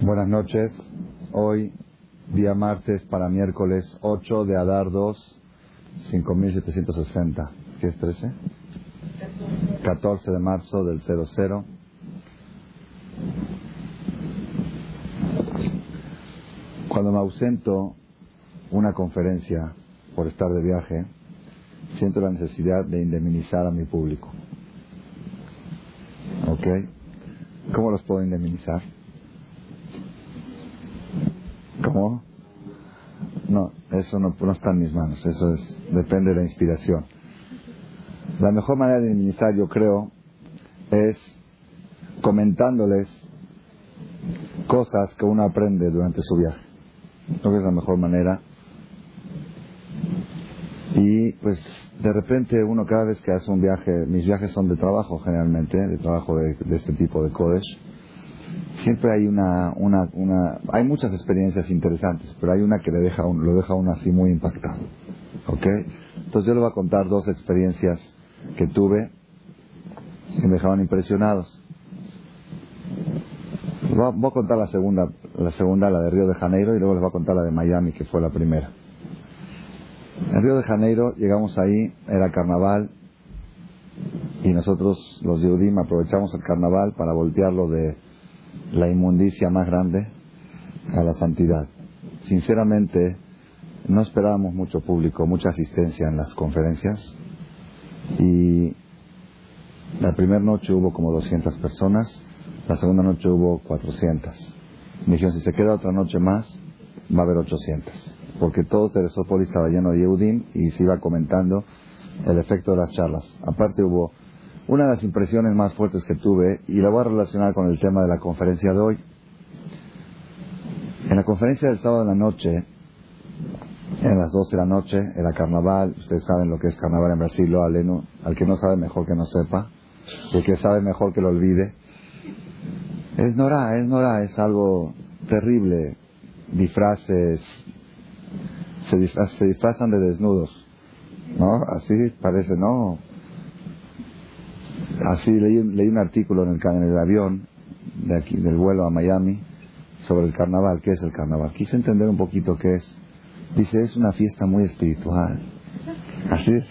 Buenas noches. Hoy, día martes para miércoles 8 de Adar 2, 5760. ¿Qué es 13? 14 de marzo del 00. Cuando me ausento una conferencia por estar de viaje, siento la necesidad de indemnizar a mi público. ¿Ok? ¿Cómo los puedo indemnizar? ¿Cómo? No, eso no, no está en mis manos, eso es, depende de la inspiración. La mejor manera de indemnizar, yo creo, es comentándoles cosas que uno aprende durante su viaje. Creo que es la mejor manera. Y pues de repente uno cada vez que hace un viaje, mis viajes son de trabajo generalmente, de trabajo de, de este tipo de Kodesh, siempre hay una, una, una, hay muchas experiencias interesantes, pero hay una que le deja lo deja uno así muy impactado. ¿Ok? Entonces yo le voy a contar dos experiencias que tuve que me dejaron impresionados. Voy a contar la segunda, la segunda, la de Río de Janeiro, y luego les voy a contar la de Miami, que fue la primera. En Río de Janeiro llegamos ahí, era carnaval, y nosotros, los Yehudim, aprovechamos el carnaval para voltearlo de la inmundicia más grande a la santidad. Sinceramente, no esperábamos mucho público, mucha asistencia en las conferencias, y la primera noche hubo como 200 personas, la segunda noche hubo 400. Me dijeron, si se queda otra noche más, va a haber 800. Porque todo Teresópolis estaba lleno de Yehudim y se iba comentando el efecto de las charlas. Aparte hubo una de las impresiones más fuertes que tuve, y la voy a relacionar con el tema de la conferencia de hoy. En la conferencia del sábado de la noche, en las 12 de la noche, era carnaval, ustedes saben lo que es carnaval en Brasil, lo aleno, al que no sabe mejor que no sepa, el que sabe mejor que lo olvide. Es Nora, es Nora, es algo terrible. Disfraces, se disfrazan de desnudos, ¿no? Así parece, ¿no? Así leí, leí un artículo en el, en el avión de aquí, del vuelo a Miami sobre el carnaval. ¿Qué es el carnaval? Quise entender un poquito qué es. Dice, es una fiesta muy espiritual. Así es.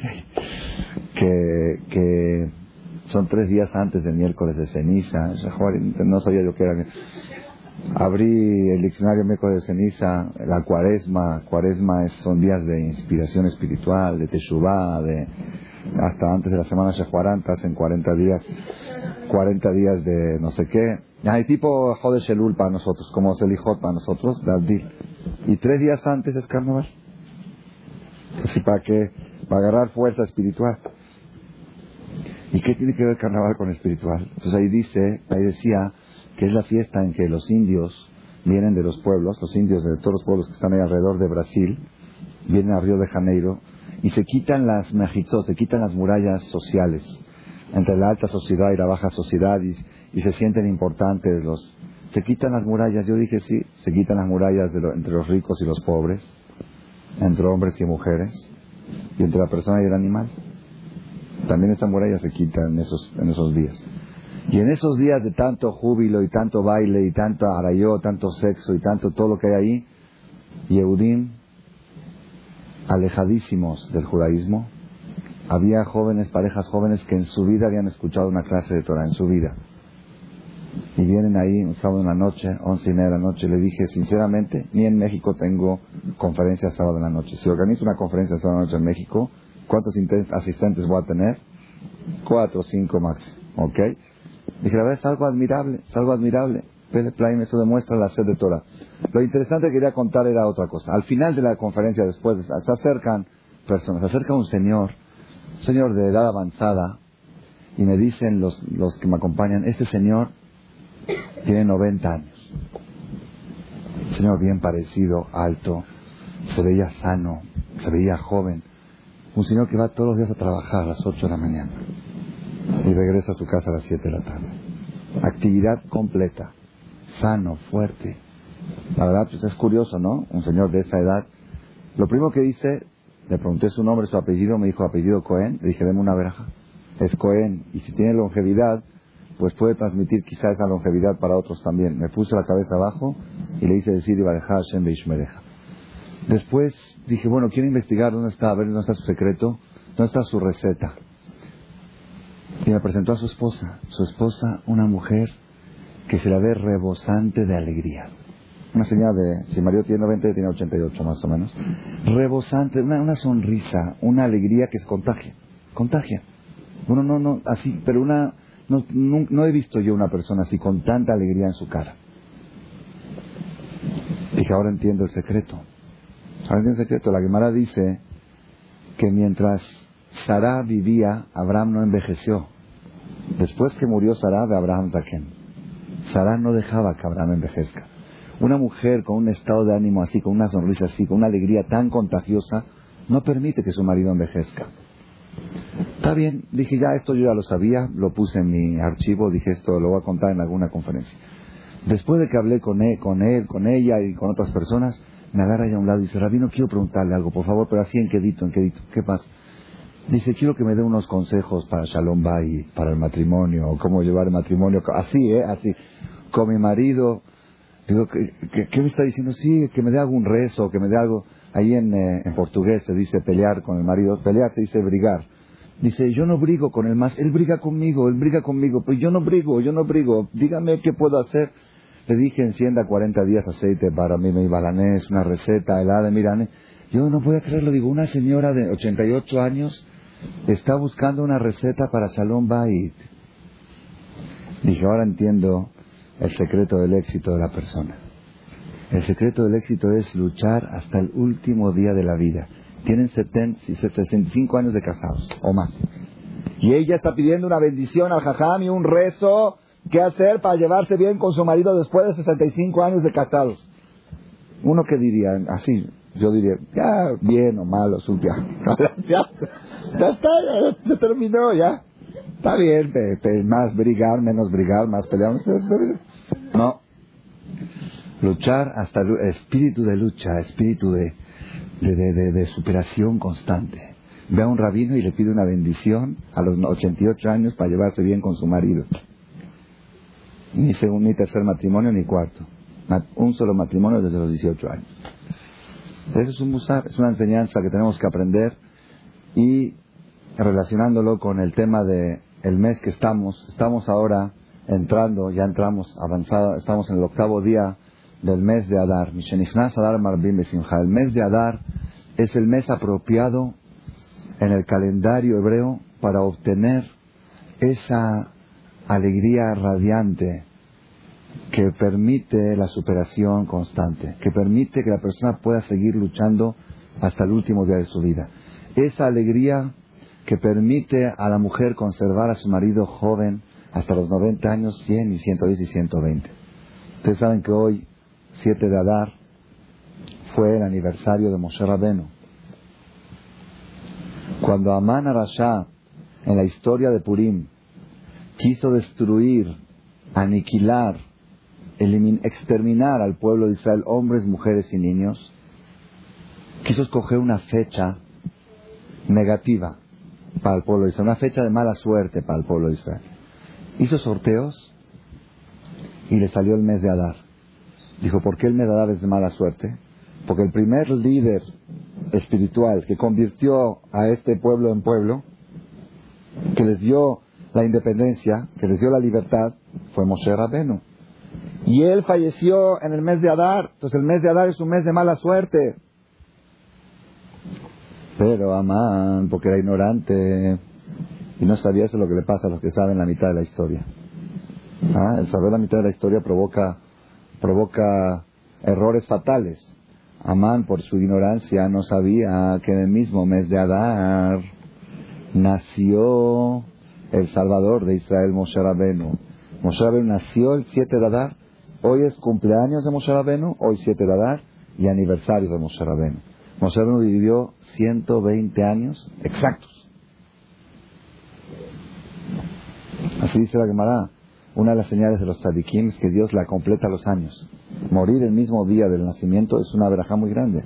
Que, que son tres días antes del miércoles de ceniza. No sabía yo qué era. Abrí el diccionario miércoles de ceniza, la cuaresma. Cuaresma es, son días de inspiración espiritual, de teshuvah, de hasta antes de la semana Shehuaranta, hacen 40 días, 40 días de no sé qué. Hay tipo Jode Shelul para nosotros, como Selijot para nosotros, Davdil. Y tres días antes es carnaval. Así para que, para agarrar fuerza espiritual. ¿Y qué tiene que ver carnaval con espiritual? Entonces ahí dice, ahí decía que es la fiesta en que los indios vienen de los pueblos, los indios de todos los pueblos que están ahí alrededor de Brasil, vienen a Río de Janeiro y se quitan las mejitzot, se quitan las murallas sociales. Entre la alta sociedad y la baja sociedad y, y se sienten importantes los se quitan las murallas. Yo dije sí se quitan las murallas de lo, entre los ricos y los pobres entre hombres y mujeres y entre la persona y el animal. También esta muralla se quita en esos en esos días. Y en esos días de tanto júbilo y tanto baile y tanto arayó tanto sexo y tanto todo lo que hay ahí Yehudim alejadísimos del judaísmo, había jóvenes, parejas jóvenes que en su vida habían escuchado una clase de Torah, en su vida. Y vienen ahí un sábado en la noche, once y media de la noche, le dije, sinceramente, ni en México tengo conferencia sábado en la noche. Si organizo una conferencia sábado en la noche en México, ¿cuántos asistentes voy a tener? Cuatro o cinco máximo, ¿ok? Dije, la verdad es algo admirable, es algo admirable. Plaim, eso demuestra la sed de Torah. Lo interesante que quería contar era otra cosa. Al final de la conferencia, después, se acercan personas, se acerca un señor, un señor de edad avanzada, y me dicen los, los que me acompañan, este señor tiene 90 años. Un señor bien parecido, alto, se veía sano, se veía joven. Un señor que va todos los días a trabajar a las 8 de la mañana y regresa a su casa a las 7 de la tarde. Actividad completa sano, fuerte. La verdad, pues es curioso, ¿no? Un señor de esa edad. Lo primero que dice, le pregunté su nombre, su apellido, me dijo apellido Cohen, le dije, deme una veraja. Es Cohen, y si tiene longevidad, pues puede transmitir quizá esa longevidad para otros también. Me puse la cabeza abajo y le hice decir Ibareja Hashem Beishmereja. Después dije, bueno, quiero investigar dónde está, a ver dónde está su secreto, dónde está su receta. Y me presentó a su esposa. Su esposa, una mujer que se la ve rebosante de alegría. Una señal de, si Mario tiene 90, tiene 88 más o menos. Rebosante, una, una sonrisa, una alegría que es contagia. Contagia. Bueno, no, no, así, pero una, no, no, he visto yo una persona así con tanta alegría en su cara. Dije, ahora entiendo el secreto. Ahora entiendo el secreto. La Gemara dice que mientras Sarah vivía, Abraham no envejeció. Después que murió Sarah, Abraham Zaken. Sarah no dejaba que Abraham envejezca. Una mujer con un estado de ánimo así, con una sonrisa así, con una alegría tan contagiosa, no permite que su marido envejezca. Está bien, dije ya esto yo ya lo sabía, lo puse en mi archivo, dije esto lo voy a contar en alguna conferencia. Después de que hablé con él, con él, con ella y con otras personas, me agarra allá a un lado y dice, Rabino, quiero preguntarle algo, por favor, pero así en quedito, en quedito, ¿qué pasa? Dice, quiero que me dé unos consejos para Shalom Bay, para el matrimonio, o cómo llevar el matrimonio, así, ¿eh? Así, con mi marido. Digo, ¿qué, me está diciendo? Sí, que me dé algún rezo, que me dé algo. Ahí en, eh, portugués se dice pelear con el marido. Pelear se dice brigar. Dice, yo no brigo con él más, él briga conmigo, él briga conmigo, pero yo no brigo, yo no brigo, dígame qué puedo hacer. Le dije, encienda 40 días aceite para mí, mi balanés, una receta helada, mirane. Yo no puedo creerlo, digo, una señora de 88 años está buscando una receta para Shalom Bait. Dije, ahora entiendo el secreto del éxito de la persona. El secreto del éxito es luchar hasta el último día de la vida tienen 70, 65 años de casados o más. Y ella está pidiendo una bendición al jajam y un rezo. ¿Qué hacer para llevarse bien con su marido después de 65 años de casados? Uno que diría, así, yo diría, ya, bien o malo, ya, ya, ya está, ya, terminó, ya. Está bien, más brigar, menos brigar, más pelear. No. Luchar hasta espíritu de lucha, espíritu de, de, de, superación constante. Ve a un rabino y le pide una bendición a los 88 años para llevarse bien con su marido. Ni segundo, ni tercer matrimonio, ni cuarto. Un solo matrimonio desde los 18 años. Eso es un musar, es una enseñanza que tenemos que aprender y relacionándolo con el tema de el mes que estamos, estamos ahora entrando, ya entramos avanzado, estamos en el octavo día del mes de Adar. Adar El mes de Adar es el mes apropiado en el calendario hebreo para obtener esa alegría radiante que permite la superación constante, que permite que la persona pueda seguir luchando hasta el último día de su vida. Esa alegría que permite a la mujer conservar a su marido joven hasta los 90 años, 100 y 110 y 120. Ustedes saben que hoy 7 de Adar, fue el aniversario de Moshe Rabenu. Cuando Amán Arashá, en la historia de Purim, quiso destruir, aniquilar, exterminar al pueblo de Israel, hombres, mujeres y niños, quiso escoger una fecha negativa para el pueblo de Israel, una fecha de mala suerte para el pueblo de Israel. Hizo sorteos y le salió el mes de Adar. Dijo, ¿por qué el Medadar es de mala suerte? Porque el primer líder espiritual que convirtió a este pueblo en pueblo, que les dio la independencia, que les dio la libertad, fue Moshe Rabenu. Y él falleció en el mes de Adar. Entonces el mes de Adar es un mes de mala suerte. Pero Amán, porque era ignorante y no sabía eso lo que le pasa a los que saben la mitad de la historia. ¿Ah? El saber la mitad de la historia provoca provoca errores fatales. Amán, por su ignorancia, no sabía que en el mismo mes de Adar nació el Salvador de Israel, Moshe Rabenu. Moshe Rabenu nació el 7 de Adar. Hoy es cumpleaños de Moshe Rabenu, hoy 7 de Adar, y aniversario de Moshe Rabenu. Moshe Rabenu vivió 120 años exactos. Así dice la Gemara. Una de las señales de los tzadikim es que Dios la completa los años. Morir el mismo día del nacimiento es una verajá muy grande.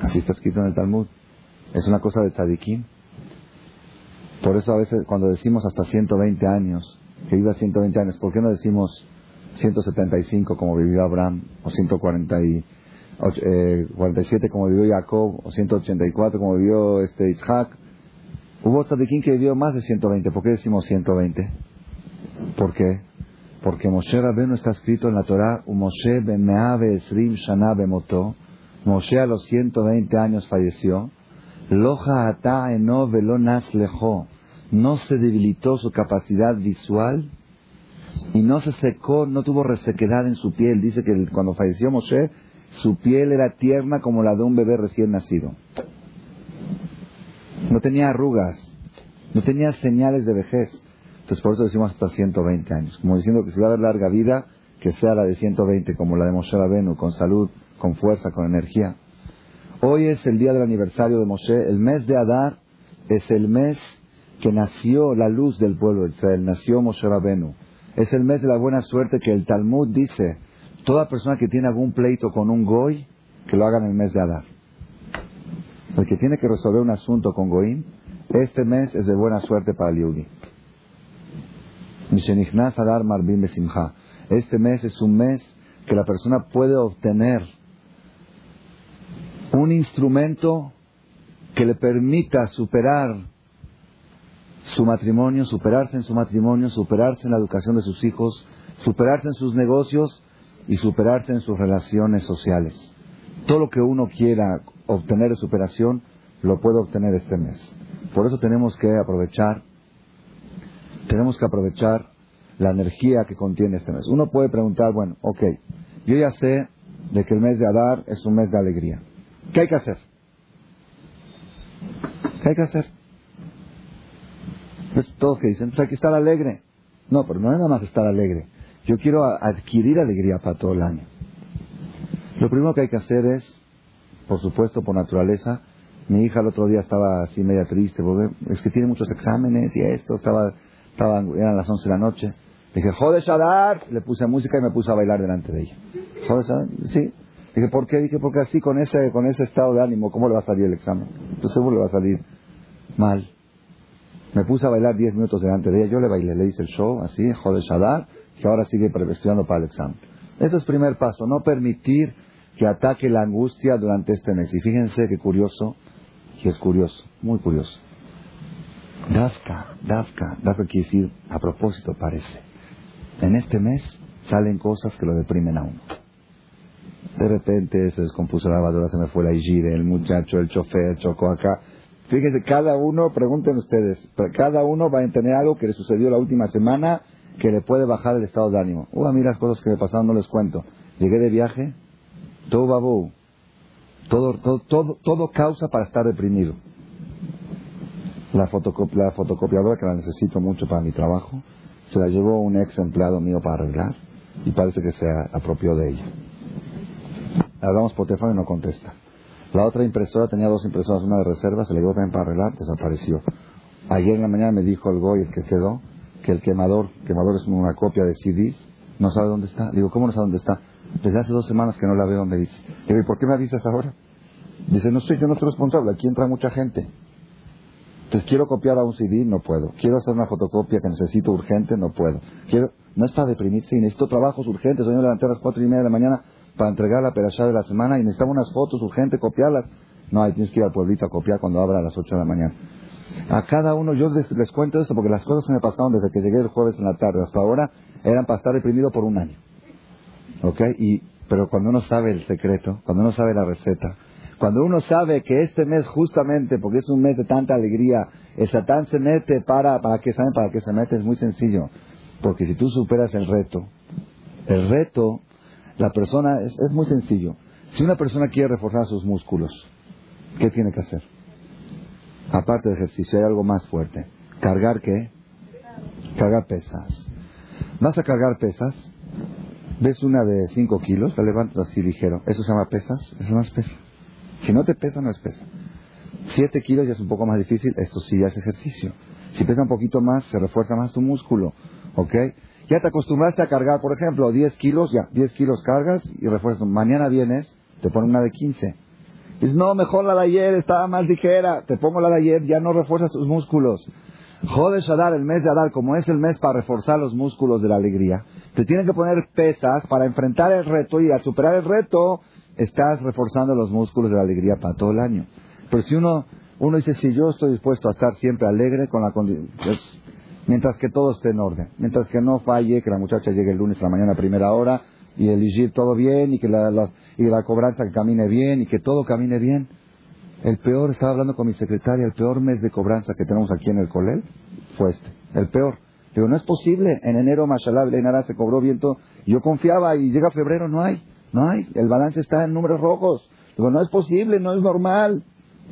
Así está escrito en el Talmud. Es una cosa de tzadikim. Por eso a veces cuando decimos hasta 120 años, que viva 120 años. ¿Por qué no decimos 175 como vivió Abraham o 147 eh, como vivió Jacob o 184 como vivió este Isaac? Hubo tzadikim que vivió más de 120. ¿Por qué decimos 120? ¿Por qué? Porque Moshe Rabbeinu está escrito en la Torah, Moshe ben esrim shana bemoto. Moshe a los 120 años falleció. Loja ata eno velo lejo. No se debilitó su capacidad visual y no se secó, no tuvo resequedad en su piel. Dice que cuando falleció Moshe, su piel era tierna como la de un bebé recién nacido. No tenía arrugas, no tenía señales de vejez. Entonces por eso decimos hasta 120 años. Como diciendo que si va a haber larga vida, que sea la de 120, como la de Moshe Rabenu, con salud, con fuerza, con energía. Hoy es el día del aniversario de Moshe. El mes de Adar es el mes que nació la luz del pueblo de Israel. Nació Moshe Rabenu. Es el mes de la buena suerte que el Talmud dice, toda persona que tiene algún pleito con un goy, que lo haga en el mes de Adar. El que tiene que resolver un asunto con Goín, este mes es de buena suerte para el Yudi. Este mes es un mes que la persona puede obtener un instrumento que le permita superar su matrimonio, superarse en su matrimonio, superarse en la educación de sus hijos, superarse en sus negocios y superarse en sus relaciones sociales. Todo lo que uno quiera obtener de superación lo puede obtener este mes. Por eso tenemos que aprovechar tenemos que aprovechar la energía que contiene este mes. Uno puede preguntar, bueno, ok, yo ya sé de que el mes de Adar es un mes de alegría. ¿Qué hay que hacer? ¿Qué hay que hacer? Pues todos que dicen, pues hay que estar alegre. No, pero no es nada más estar alegre. Yo quiero adquirir alegría para todo el año. Lo primero que hay que hacer es, por supuesto, por naturaleza, mi hija el otro día estaba así media triste, porque es que tiene muchos exámenes y esto, estaba eran las 11 de la noche. Dije, joder, Shadar. Le puse música y me puse a bailar delante de ella. Joder, Shadar. Sí. Dije, ¿por qué? Dije, porque así, con ese, con ese estado de ánimo, ¿cómo le va a salir el examen? Pues seguro le va a salir mal. Me puse a bailar 10 minutos delante de ella. Yo le bailé, le hice el show, así, joder, Shadar, que ahora sigue estudiando para el examen. Ese es primer paso, no permitir que ataque la angustia durante este mes. Y fíjense qué curioso, que es curioso, muy curioso. Dafka, Dafka, Dafka quiere decir a propósito parece. En este mes salen cosas que lo deprimen a uno. De repente se descompuso la lavadora, se me fue la hijide, el muchacho, el chofer, chocó acá. Fíjense, cada uno, pregunten ustedes, cada uno va a tener algo que le sucedió la última semana que le puede bajar el estado de ánimo. Uh, a mí las cosas que me pasaron no les cuento. Llegué de viaje, todo babú, todo, todo, todo, todo causa para estar deprimido. La, fotocopiadora que la necesito mucho para mi trabajo, se la llevó un ex empleado mío para arreglar y parece que se apropió de ella. Hablamos por teléfono y no contesta. La otra impresora tenía dos impresoras, una de reserva, se le llevó también para arreglar, desapareció. Ayer en la mañana me dijo el Goy, el que quedó, que el quemador, quemador es una copia de CDs, no sabe dónde está. Digo, ¿cómo no sabe dónde está? Desde hace dos semanas que no la veo, me dice. Digo, ¿y por qué me avisas ahora? Dice, no sé, yo no soy responsable, aquí entra mucha gente. Entonces quiero copiar a un CD, no puedo. Quiero hacer una fotocopia que necesito urgente, no puedo. Quiero, no es para deprimirse, necesito trabajos urgentes. Hoy me levanté a las cuatro y media de la mañana para entregar la perashá de la semana y necesitaba unas fotos urgentes, copiarlas. No, ahí tienes que ir al pueblito a copiar cuando abra a las ocho de la mañana. A cada uno, yo les, cuento esto porque las cosas que me pasaron desde que llegué el jueves en la tarde hasta ahora eran para estar deprimido por un año. ¿Ok? Y, pero cuando uno sabe el secreto, cuando uno sabe la receta, cuando uno sabe que este mes justamente, porque es un mes de tanta alegría, el Satán se mete para, para que saben para qué se mete, es muy sencillo. Porque si tú superas el reto, el reto, la persona, es, es muy sencillo. Si una persona quiere reforzar sus músculos, ¿qué tiene que hacer? Aparte de ejercicio, hay algo más fuerte. ¿Cargar qué? Cargar pesas. Vas a cargar pesas, ves una de 5 kilos, la levantas así ligero. ¿Eso se llama pesas? Eso no es pesa. Si no te pesa, no es pesa. Siete kilos ya es un poco más difícil, esto sí ya es ejercicio. Si pesa un poquito más, se refuerza más tu músculo, ¿ok? Ya te acostumbraste a cargar, por ejemplo, 10 kilos, ya, 10 kilos cargas y refuerzas. Mañana vienes, te ponen una de 15. Dices, no, mejor la de ayer, estaba más ligera. Te pongo la de ayer, ya no refuerzas tus músculos. Jodesh Adar, el mes de Adar, como es el mes para reforzar los músculos de la alegría, te tienen que poner pesas para enfrentar el reto y al superar el reto estás reforzando los músculos de la alegría para todo el año. Pero si uno, uno dice, si yo estoy dispuesto a estar siempre alegre con la condición, mientras que todo esté en orden, mientras que no falle, que la muchacha llegue el lunes a la mañana a primera hora y elegir todo bien y que la, y la cobranza camine bien y que todo camine bien. El peor, estaba hablando con mi secretaria, el peor mes de cobranza que tenemos aquí en el Colel fue este, el peor. Digo, no es posible, en enero, mashallah, Nara se cobró viento, yo confiaba y llega febrero, no hay, no hay, el balance está en números rojos. Digo, no es posible, no es normal.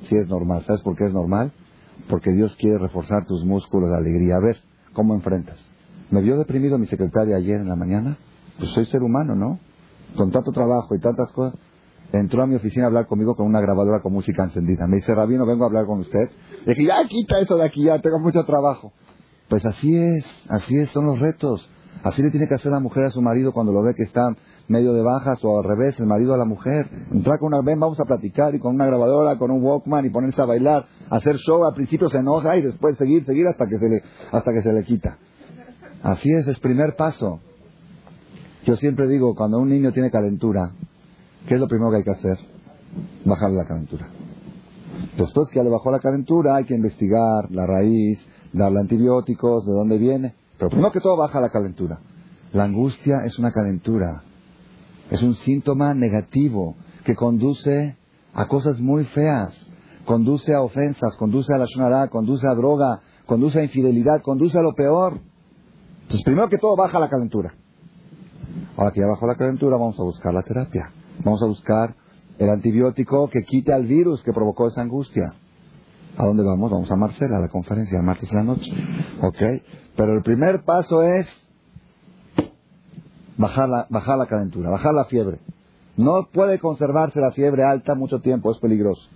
Sí es normal, ¿sabes por qué es normal? Porque Dios quiere reforzar tus músculos de alegría. A ver, ¿cómo enfrentas? Me vio deprimido mi secretaria ayer en la mañana. Pues soy ser humano, ¿no? Con tanto trabajo y tantas cosas. Entró a mi oficina a hablar conmigo con una grabadora con música encendida. Me dice, Rabino, vengo a hablar con usted. Y dije, ya quita eso de aquí, ya tengo mucho trabajo. Pues así es, así es, son los retos. Así le tiene que hacer la mujer a su marido cuando lo ve que está medio de bajas o al revés, el marido a la mujer. Entrar con una, ven, vamos a platicar y con una grabadora, con un Walkman y ponerse a bailar, hacer show, al principio se enoja y después seguir, seguir hasta que se le, hasta que se le quita. Así es, es primer paso. Yo siempre digo, cuando un niño tiene calentura, ¿qué es lo primero que hay que hacer? Bajarle la calentura. Después que ya le bajó la calentura, hay que investigar la raíz, darle antibióticos, de dónde viene. Pero primero que todo baja la calentura. La angustia es una calentura. Es un síntoma negativo que conduce a cosas muy feas. Conduce a ofensas, conduce a la shonará, conduce a droga, conduce a infidelidad, conduce a lo peor. Entonces, primero que todo, baja la calentura. Ahora que ya bajó la calentura, vamos a buscar la terapia. Vamos a buscar el antibiótico que quite al virus que provocó esa angustia. ¿A dónde vamos? Vamos a Marcela, a la conferencia, el martes de la noche. ¿Ok? Pero el primer paso es bajar la, bajar la calentura, bajar la fiebre. No puede conservarse la fiebre alta mucho tiempo, es peligroso.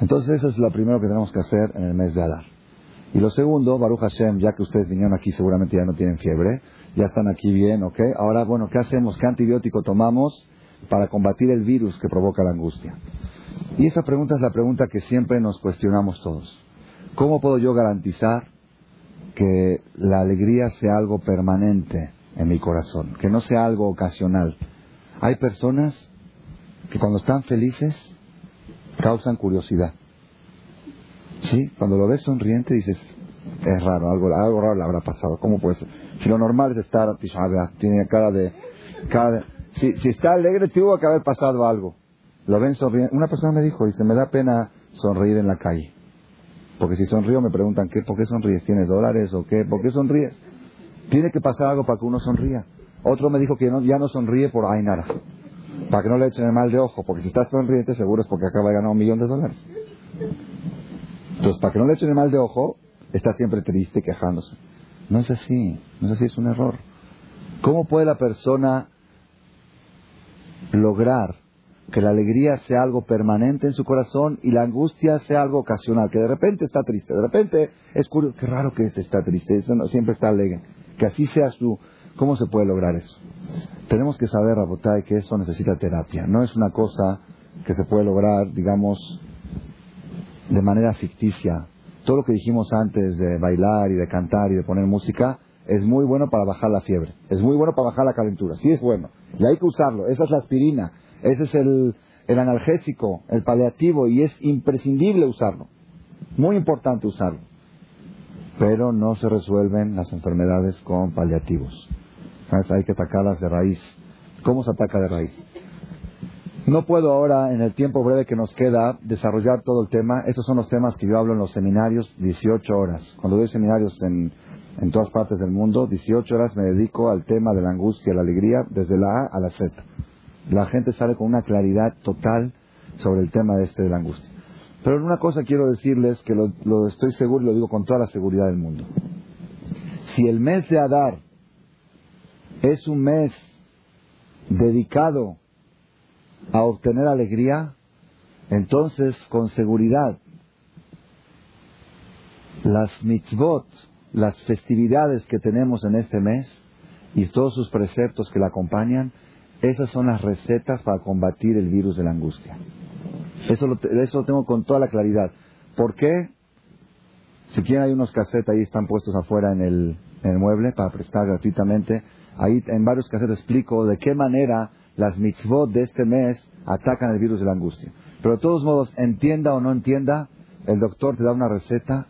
Entonces eso es lo primero que tenemos que hacer en el mes de Adar. Y lo segundo, Baruch Hashem, ya que ustedes vinieron aquí seguramente ya no tienen fiebre, ya están aquí bien, ¿ok? Ahora, bueno, ¿qué hacemos? ¿Qué antibiótico tomamos para combatir el virus que provoca la angustia? Y esa pregunta es la pregunta que siempre nos cuestionamos todos. ¿Cómo puedo yo garantizar que la alegría sea algo permanente en mi corazón, que no sea algo ocasional? Hay personas que cuando están felices causan curiosidad. ¿Sí? Cuando lo ves sonriente dices, es raro, algo, algo raro le habrá pasado. ¿Cómo puede ser? Si lo normal es estar, tiene cara de... Cara de si, si está alegre, tuvo que haber pasado algo. Lo ven sonriendo. Una persona me dijo, dice, me da pena sonreír en la calle. Porque si sonrío me preguntan, ¿qué, ¿por qué sonríes? ¿Tienes dólares o qué? ¿Por qué sonríes? Tiene que pasar algo para que uno sonría. Otro me dijo que ya no sonríe por Ainara. Para que no le echen el mal de ojo. Porque si estás sonriente seguro es porque acaba de ganar un millón de dólares. Entonces, para que no le echen el mal de ojo, está siempre triste, quejándose. No es así. No es así, es un error. ¿Cómo puede la persona lograr que la alegría sea algo permanente en su corazón y la angustia sea algo ocasional, que de repente está triste, de repente es curioso, qué raro que este está triste, no, siempre está alegre, que así sea su... ¿Cómo se puede lograr eso? Tenemos que saber, Rabotay, que eso necesita terapia, no es una cosa que se puede lograr, digamos, de manera ficticia. Todo lo que dijimos antes de bailar y de cantar y de poner música es muy bueno para bajar la fiebre, es muy bueno para bajar la calentura, sí es bueno, y hay que usarlo, esa es la aspirina, ese es el, analgésico, el paliativo, y es imprescindible usarlo. Muy importante usarlo. Pero no se resuelven las enfermedades con paliativos. Hay que atacarlas de raíz. ¿Cómo se ataca de raíz? No puedo ahora, en el tiempo breve que nos queda, desarrollar todo el tema. Estos son los temas que yo hablo en los seminarios, 18 horas. Cuando doy seminarios en, en todas partes del mundo, 18 horas me dedico al tema de la angustia la alegría, desde la A a la Z la gente sale con una claridad total sobre el tema este de la angustia. Pero una cosa quiero decirles que lo, estoy seguro y lo digo con toda la seguridad del mundo. Si el mes de Adar es un mes dedicado a obtener alegría, entonces con seguridad las mitzvot, las festividades que tenemos en este mes y todos sus preceptos que la acompañan, esas son las recetas para combatir el virus de la angustia. Eso lo, eso tengo con toda la claridad. ¿Por qué? Si quieren, hay unos cassettes ahí, están puestos afuera en el, en el mueble para prestar gratuitamente. Ahí en varios cassettes explico de qué manera las mitzvot de este mes atacan el virus de la angustia. Pero de todos modos, entienda o no entienda, el doctor te da una receta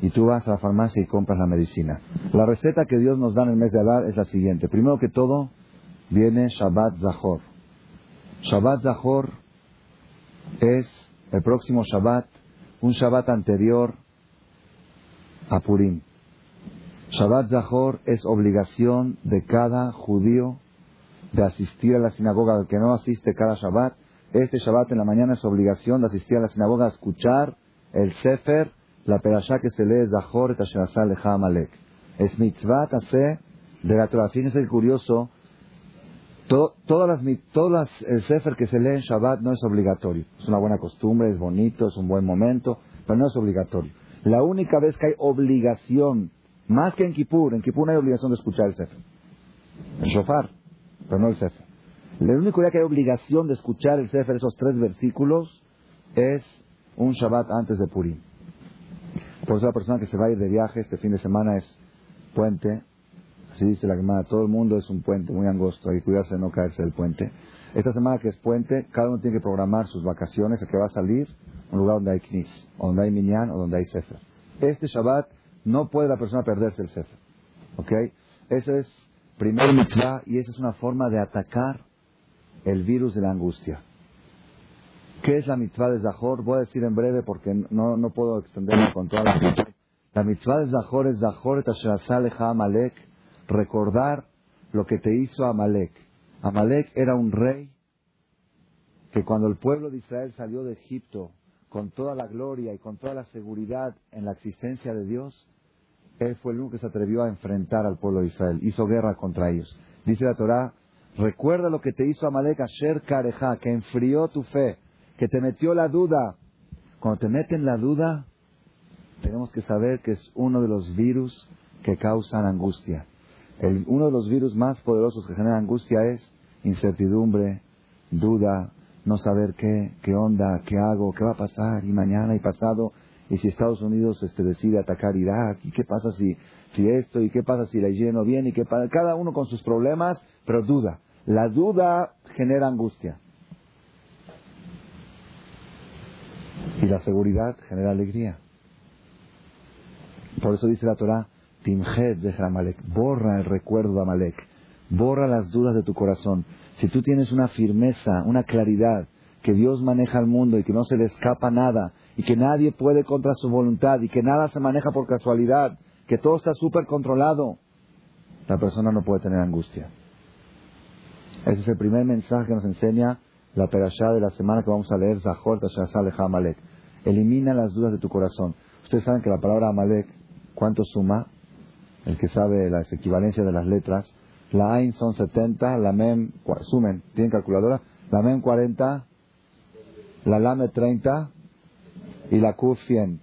y tú vas a la farmacia y compras la medicina. La receta que Dios nos da en el mes de Adar es la siguiente. Primero que todo, viene Shabbat Zahor. Shabbat Zahor es el próximo Shabbat, un Shabbat anterior a Purim. Shabbat Zahor es obligación de cada judío de asistir a la sinagoga. El que no asiste cada Shabbat, este Shabbat en la mañana es obligación de asistir a la sinagoga a escuchar el Sefer, la perashá que se lee Zahor et Asherasal Lecha Amalek. Es mitzvah hace de la Torah. Fíjense el curioso, todas las, todas el Sefer que se lee en Shabbat no es obligatorio. Es una buena costumbre, es bonito, es un buen momento, pero no es obligatorio. La única vez que hay obligación, más que en Kippur, en Kippur no hay obligación de escuchar el Sefer. El Shofar, pero no el Sefer. El único día que hay obligación de escuchar el Sefer, esos tres versículos, es un Shabbat antes de Purim. Por eso la persona que se va a ir de viaje este fin de semana es puente. Así dice la Gemara, todo el mundo es un puente muy angosto, hay que cuidarse de no caerse del puente. Esta semana que es puente, cada uno tiene que programar sus vacaciones, a que va a salir, un lugar donde hay knis, o donde hay minyan, o donde hay sefer. Este Shabbat no puede la persona perderse el sefer. ¿Ok? Ese es primer mitzvah y esa es una forma de atacar el virus de la angustia. ¿Qué es la mitzvah de Zahor? Voy a decir en breve porque no, no puedo extenderme con toda la La mitzvah de Zahor es Zahor et Amalek, recordar lo que te hizo Amalek. Amalek era un rey que cuando el pueblo de Israel salió de Egipto con toda la gloria y con toda la seguridad en la existencia de Dios, él fue el único que se atrevió a enfrentar al pueblo de Israel, hizo guerra contra ellos. Dice la Torah, recuerda lo que te hizo Amalek Asher Kareja, que enfrió tu fe, que te metió la duda. Cuando te meten la duda, tenemos que saber que es uno de los virus que causan angustia. El, uno de los virus más poderosos que generan angustia es incertidumbre, duda, no saber qué, qué onda, qué hago, qué va a pasar, y mañana y pasado, y si Estados Unidos este, decide atacar Irak, y qué pasa si, si esto, y qué pasa si la lleno bien, y qué pasa, cada uno con sus problemas, pero duda. La duda genera angustia. Y la seguridad genera alegría. Por eso dice la Torah, Timhed de Amalek, borra el recuerdo de Amalek, borra las dudas de tu corazón. Si tú tienes una firmeza, una claridad, que Dios maneja el mundo y que no se le escapa nada, y que nadie puede contra su voluntad, y que nada se maneja por casualidad, que todo está súper controlado, la persona no puede tener angustia. Ese es el primer mensaje que nos enseña la perashá de la semana que vamos a leer, Zahor Amalek. Elimina las dudas de tu corazón. Ustedes saben que la palabra Amalek, ¿cuánto suma? El que sabe las equivalencias de las letras, la AIN son 70, la MEM, sumen, ¿tienen calculadora? La MEM 40, la LAME 30 y la QF 100.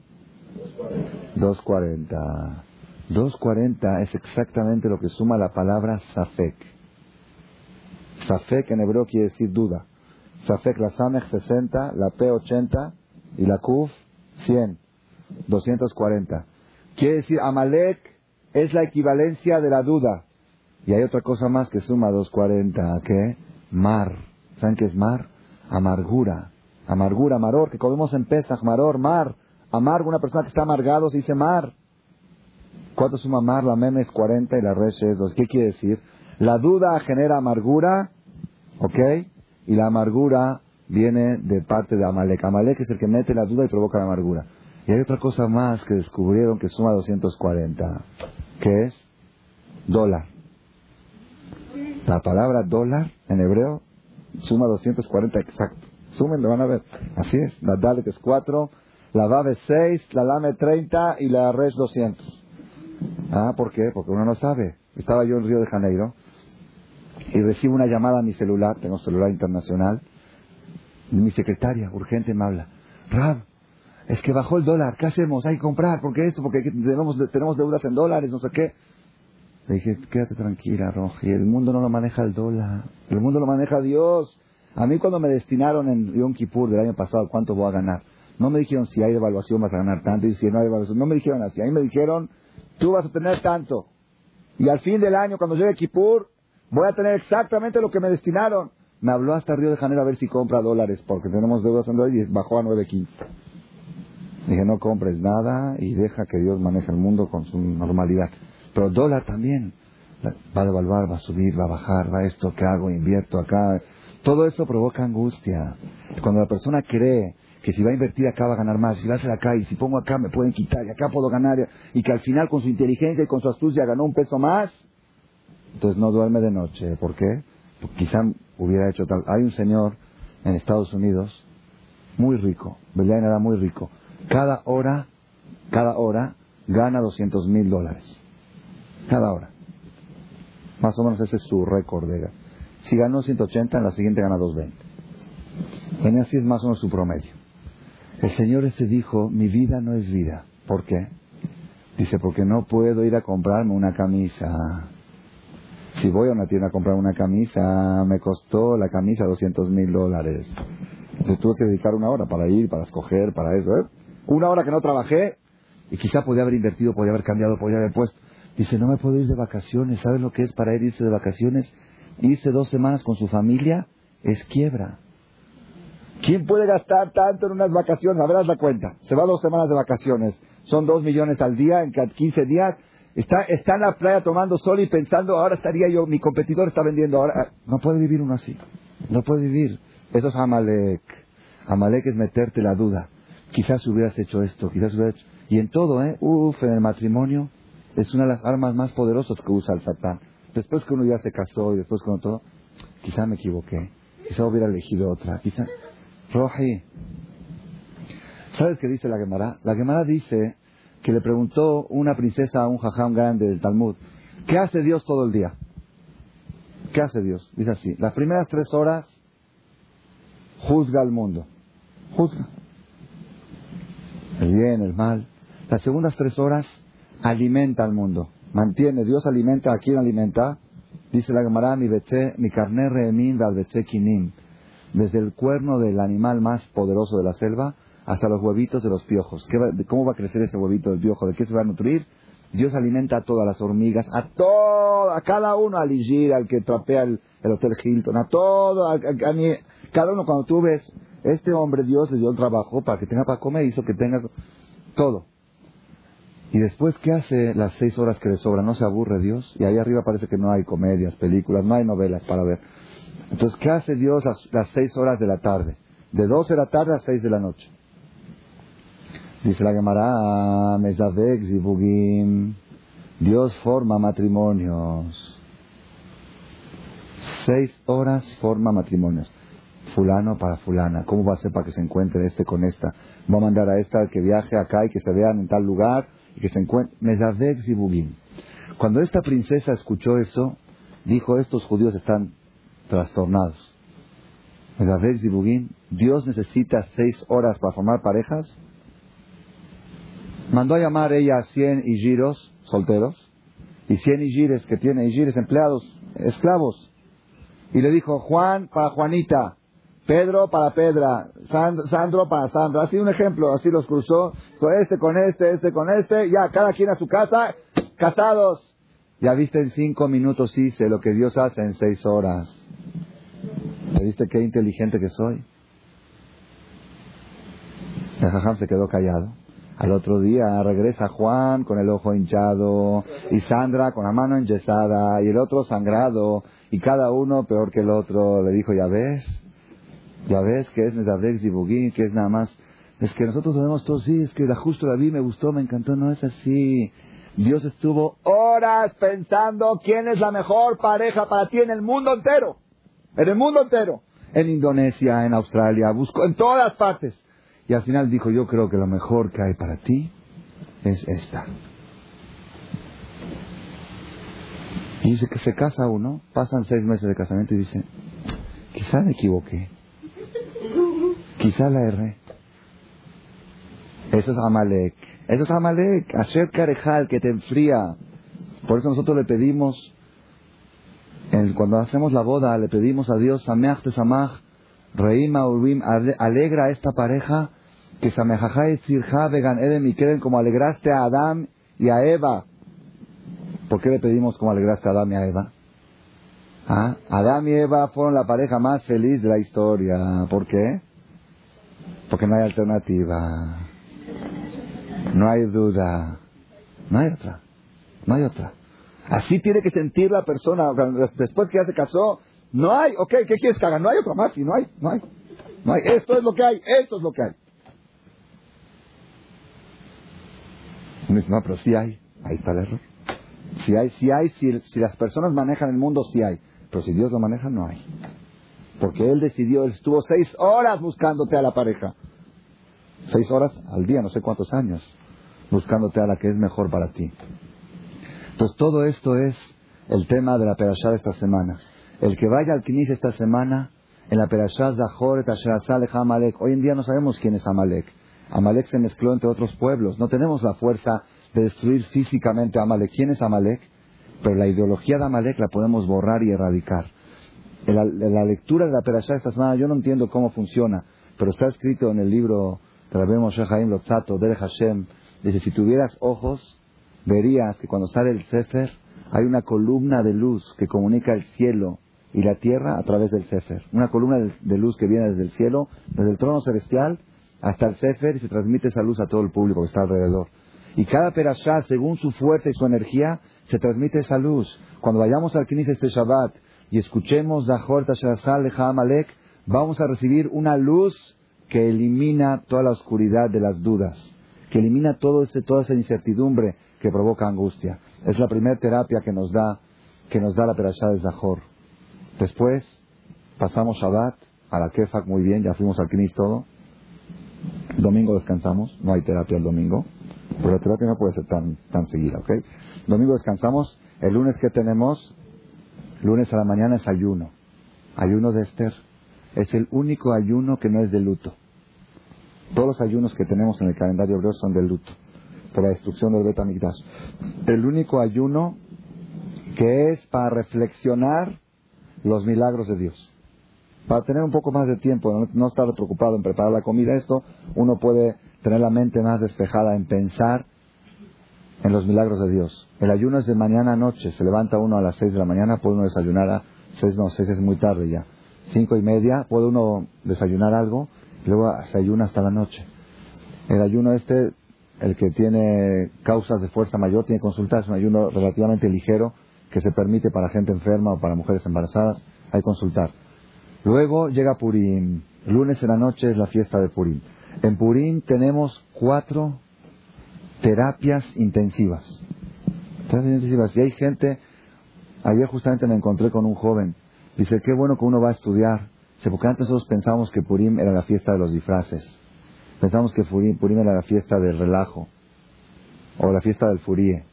240. 240 es exactamente lo que suma la palabra Safek. Safek en hebreo quiere decir duda. Safek la Samech 60, la P 80 y la Kuf 100. 240. Quiere decir Amalek es la equivalencia de la duda. Y hay otra cosa más que suma 240, ¿qué? Mar. ¿Saben qué es mar? Amargura. Amargura, maror, que comemos en Pesach, maror, mar. Amargo, una persona que está amargado se dice mar. ¿Cuánto suma mar? La meme es 40 y la res es 2. ¿Qué quiere decir? La duda genera amargura, ¿ok? Y la amargura viene de parte de Amalek. Amalek es el que mete la duda y provoca la amargura. Y hay otra cosa más que descubrieron que suma 240, que es dólar. La palabra dólar en hebreo suma 240 exacto. Sumen, lo van a ver. Así es. La Dalet es 4, la Vav es 6, la Lame 30 y la Res 200. Ah, ¿por qué? Porque uno no sabe. Estaba yo en Río de Janeiro y recibo una llamada a mi celular, tengo celular internacional, y mi secretaria, urgente, me habla. Rab, es que bajó el dólar, ¿qué hacemos? Hay que comprar, ¿por qué esto? Porque tenemos, tenemos deudas en dólares, no sé qué. Le dije, quédate tranquila, Roji, el mundo no lo maneja el dólar, el mundo lo maneja Dios. A mí cuando me destinaron en Yom Kippur del año pasado, ¿cuánto voy a ganar? No me dijeron si hay devaluación vas a ganar tanto y si no hay devaluación. No me dijeron así. A mí me dijeron, tú vas a tener tanto. Y al fin del año, cuando llegue Kipur, voy a tener exactamente lo que me destinaron. Me habló hasta Río de Janeiro a ver si compra dólares, porque tenemos deudas en dólares y bajó a 9.15. Dije, no compres nada y deja que Dios maneje el mundo con su normalidad. Pero dólar también. Va a devaluar, va a subir, va a bajar, va esto, ¿qué hago? Invierto acá. Todo eso provoca angustia. Cuando la persona cree que si va a invertir acá va a ganar más, si va a hacer acá y si pongo acá me pueden quitar y acá puedo ganar y que al final con su inteligencia y con su astucia ganó un peso más, entonces no duerme de noche. ¿Por qué? Porque quizá hubiera hecho tal. Hay un señor en Estados Unidos muy rico, Belian era muy rico. Cada hora, cada hora gana 200 mil dólares. Cada hora. Más o menos ese es su récord. Si ganó 180, en la siguiente gana 220. En así es más o menos su promedio. El Señor ese dijo, mi vida no es vida. ¿Por qué? Dice, porque no puedo ir a comprarme una camisa. Si voy a una tienda a comprar una camisa, me costó la camisa 200 mil dólares. Entonces tuve que dedicar una hora para ir, para escoger, para eso. ¿eh? Una hora que no trabajé y quizá podía haber invertido, podía haber cambiado, podía haber puesto. Dice, no me puedo ir de vacaciones. ¿Sabes lo que es para ir irse de vacaciones? Irse dos semanas con su familia es quiebra. ¿Quién puede gastar tanto en unas vacaciones? A ver, la cuenta. Se va dos semanas de vacaciones. Son dos millones al día, en 15 días. Está, está en la playa tomando sol y pensando, ahora estaría yo, mi competidor está vendiendo ahora. Ah, no puede vivir uno así. No puede vivir. Eso es Amalek. Amalek es meterte la duda. Quizás hubieras hecho esto, quizás hubieras hecho... Y en todo, ¿eh? Uf, en el matrimonio es una de las armas más poderosas que usa el Satán. Después que uno ya se casó y después con todo, quizá me equivoqué. Quizá hubiera elegido otra. Quizá Roji. ¿Sabes qué dice la Gemara? La Gemara dice que le preguntó una princesa a un jajam grande del Talmud, ¿qué hace Dios todo el día? ¿Qué hace Dios? Dice así, las primeras tres horas juzga al mundo. Juzga. El bien, el mal. Las segundas tres horas alimenta al mundo. Mantiene, Dios alimenta, ¿a quién alimenta? Dice la Gemara, mi, mi carne val kinim desde el cuerno del animal más poderoso de la selva hasta los huevitos de los piojos. ¿Cómo va a crecer ese huevito del piojo? ¿De qué se va a nutrir? Dios alimenta a todas las hormigas, a todo, a cada uno, al Igir, al que trapea el, Hotel Hilton, a todo, a, cada uno cuando tú ves, este hombre Dios le dio el trabajo para que tenga para comer, hizo que tenga todo. Y después, ¿qué hace las seis horas que le sobran? ¿No se aburre Dios? Y ahí arriba parece que no hay comedias, películas, no hay novelas para ver. Entonces, ¿qué hace Dios las seis horas de la tarde? De dos de la tarde a seis de la noche. Dice la Gemara, Mezavek Zibugim, Dios forma matrimonios. Seis horas forma matrimonios. Fulano para fulana. ¿Cómo va a ser para que se encuentre este con esta? Va a mandar a esta que viaje acá y que se vean en tal lugar y que se encuentre. Mezavek Zibugim. Cuando esta princesa escuchó eso, dijo, estos judíos están trastornados. Dios necesita seis horas para formar parejas. Mandó a llamar ella a cien giros solteros y cien igires que tiene igires empleados, esclavos. Y le dijo, Juan para Juanita, Pedro para Pedra, Sandro para Sandra. Así un ejemplo, así los cruzó. Con este, con este, este, con este. Ya, cada quien a su casa, casados. Ya viste en cinco minutos hice lo que Dios hace en seis horas. ¿Ya viste qué inteligente que soy? El jajam se quedó callado. Al otro día regresa Juan con el ojo hinchado y Sandra con la mano enyesada y el otro sangrado y cada uno peor que el otro. Le dijo, ya ves, ya ves que es Mesadex y Bugín, que es nada más. Es que nosotros sabemos todos, sí, es que la justo la vi, me gustó, me encantó. No es así. Dios estuvo horas pensando quién es la mejor pareja para ti en el mundo entero. En el mundo entero. En Indonesia, en Australia, buscó en todas partes. Y al final dijo, yo creo que lo mejor que hay para ti es esta. Y dice que se casa uno, pasan seis meses de casamiento y dice, quizá me equivoqué, quizá la erré. Eso es Amalek, eso es Amalek, hacer carejal que te enfría. Por eso nosotros le pedimos cuando hacemos la boda le pedimos a Dios, Sameach Tesamach, Reima Urbim, alegra a esta pareja que Samejajá Sirja Vegan Eden y queden como alegraste a Adán y a Eva. ¿Por qué le pedimos como alegraste a Adán y a Eva? ¿Ah? Adán y Eva fueron la pareja más feliz de la historia. ¿Por qué? Porque no hay alternativa. No hay duda. No hay otra. No hay otra. Así tiene que sentir la persona. Después que ya se casó, no hay. Ok, ¿qué quieres que haga? No hay otra más. Y no hay. No hay. No hay. Esto es lo que hay. Esto es lo que hay. No, pero sí hay. Ahí está el error. Si hay, si hay, si, si las personas manejan el mundo, sí hay. Pero si Dios lo maneja, no hay. Porque Él decidió, Él estuvo seis horas buscándote a la pareja. Seis horas al día, no sé cuántos años, buscándote a la que es mejor para ti. Entonces todo esto es el tema de la perashá de esta semana. El que vaya al Knis esta semana, en la perashá Zahor, Amalek. Hoy en día no sabemos quién es Amalek. Amalek se mezcló entre otros pueblos. No tenemos la fuerza de destruir físicamente a Amalek. ¿Quién es Amalek? Pero la ideología de Amalek la podemos borrar y erradicar. En la, lectura de la perashá esta semana yo no entiendo cómo funciona, pero está escrito en el libro Moshe Haim Lotzato, de Hashem, dice, si tuvieras ojos, verías que cuando sale el Sefer hay una columna de luz que comunica el cielo y la tierra a través del Sefer. Una columna de, luz que viene desde el cielo, desde el trono celestial hasta el Sefer y se transmite esa luz a todo el público que está alrededor. Y cada perashá, según su fuerza y su energía, se transmite esa luz. Cuando vayamos al Knis este Shabbat y escuchemos Zahor Tashrasal Amalek, vamos a recibir una luz que elimina toda la oscuridad de las dudas, que elimina todo ese, toda esa incertidumbre que provoca angustia. Es la primera terapia que nos da, que nos da la perashá de Zahor. Después pasamos Shabbat a la Kefak muy bien, ya fuimos al Knis todo. Domingo descansamos, no hay terapia el domingo. Pero la terapia no puede ser tan, tan seguida, ¿ok? Domingo descansamos. El lunes que tenemos, lunes a la mañana es ayuno. Ayuno de Esther. Es el único ayuno que no es de luto. Todos los ayunos que tenemos en el calendario hebreo son de luto, por la destrucción del Betamigdash. El único ayuno que es para reflexionar los milagros de Dios. Para tener un poco más de tiempo, no, estar preocupado en preparar la comida, esto uno puede tener la mente más despejada en pensar en los milagros de Dios. El ayuno es de mañana a noche, se levanta uno a las seis de la mañana, puede uno desayunar a seis, no, seis es muy tarde ya. Cinco y media, puede uno desayunar algo, luego se ayuna hasta la noche. El ayuno este, el que tiene causas de fuerza mayor, tiene que consultar, es un ayuno relativamente ligero que se permite para gente enferma o para mujeres embarazadas, hay que consultar. Luego llega Purim, lunes en la noche es la fiesta de Purim. En Purín tenemos cuatro terapias intensivas. Terapias intensivas. Y hay gente, ayer justamente me encontré con un joven, dice, qué bueno que uno va a estudiar. Dice, porque antes nosotros pensábamos que Purim era la fiesta de los disfraces. Pensábamos que Purim, era la fiesta del relajo. O la fiesta del furie.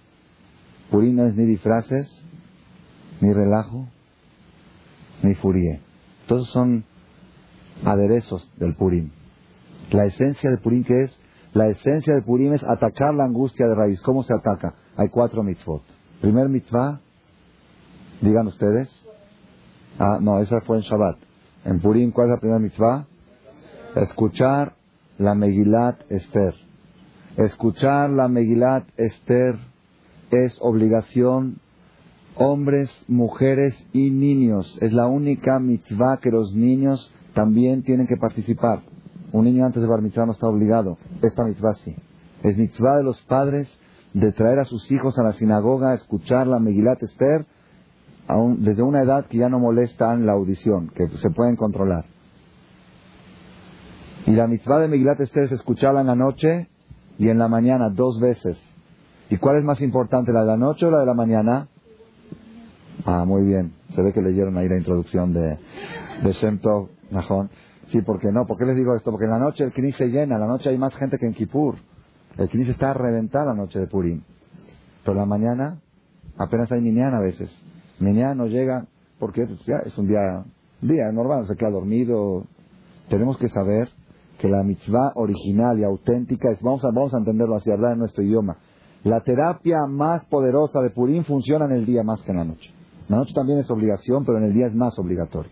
Purim no es ni disfraces, ni relajo, ni furie. Todos son aderezos del Purim. La esencia de Purim, ¿qué es? La esencia de Purim es atacar la angustia de raíz. ¿Cómo se ataca? Hay cuatro mitzvot. Primer mitzvah, digan ustedes. Ah, no, esa fue en Shabbat. En Purim, ¿cuál es la primera mitzvah? Escuchar la Megilat Esther. Escuchar la Megilat Esther es obligación hombres, mujeres y niños. Es la única mitzvah que los niños también tienen que participar. Un niño antes de bar mitzvah no está obligado. Esta mitzvah sí. Es mitzvah de los padres de traer a sus hijos a la sinagoga a escuchar la Megilat Esther desde una edad que ya no molestan la audición, que se pueden controlar. Y la mitzvah de Megilat Esther es escucharla en la noche y en la mañana dos veces. ¿Y cuál es más importante, la de la noche o la de la mañana? Ah, muy bien. Se ve que leyeron ahí la introducción de, de Shem Tov, Sí, ¿por qué no? ¿Por qué les digo esto? Porque en la noche el Knis se llena, en la noche hay más gente que en Kippur. El Knis está a reventar la noche de Purim. Pero la mañana apenas hay minyan a veces. Minyan no llega porque ya es un día, día normal, se queda dormido. Tenemos que saber que la mitzvah original y auténtica es, vamos a, vamos a entenderlo así, hablar en nuestro idioma. La terapia más poderosa de Purim funciona en el día más que en la noche. La noche también es obligación, pero en el día es más obligatorio.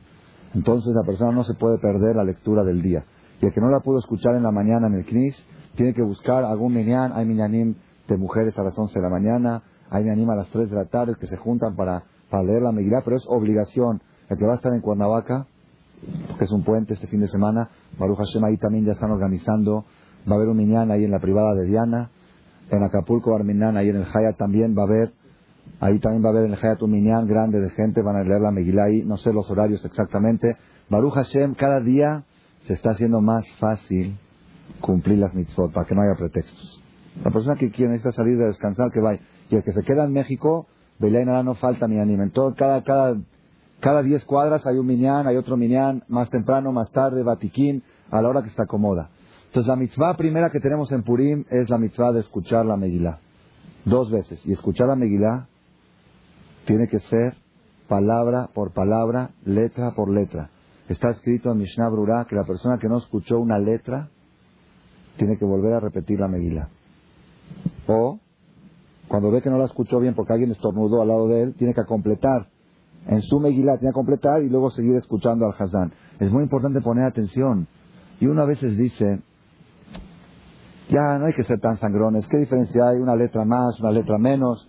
Entonces la persona no se puede perder la lectura del día. Y el que no la pudo escuchar en la mañana en el CNIS, tiene que buscar algún minyan. Hay minyanim de mujeres a las 11 de la mañana, hay minyanim a las 3 de la tarde que se juntan para, para leer la Megilá, pero es obligación. El que va a estar en Cuernavaca, que es un puente este fin de semana, Baruch Hashem ahí también ya están organizando. Va a haber un minyan ahí en la privada de Diana. En Acapulco, Arminan, ahí en el Hayat también va a haber. Ahí también va a haber en el Hayat un minyan grande de gente, van a leer la Megilá ahí. No sé los horarios exactamente. Baruch Hashem, cada día se está haciendo más fácil cumplir las mitzvot para que no haya pretextos. La persona que quiere necesita salir de descansar, que vaya. Y el que se queda en México, nada no falta ni alimento. Cada, cada, cada diez cuadras hay un minyan, hay otro minyan, más temprano, más tarde, batiquín, a la hora que está acomoda. Entonces la mitzvah primera que tenemos en Purim es la mitzvah de escuchar la Megilá. Dos veces. Y escuchar la Megilá tiene que ser palabra por palabra, letra por letra. Está escrito en Mishnah Brura que la persona que no escuchó una letra tiene que volver a repetir la Megilá. O, cuando ve que no la escuchó bien porque alguien estornudó al lado de él, tiene que completar. En su Megilá tiene que completar y luego seguir escuchando al Hazán. Es muy importante poner atención. Y uno a veces dice, ya no hay que ser tan sangrones, ¿qué diferencia hay? Una letra más, una letra menos.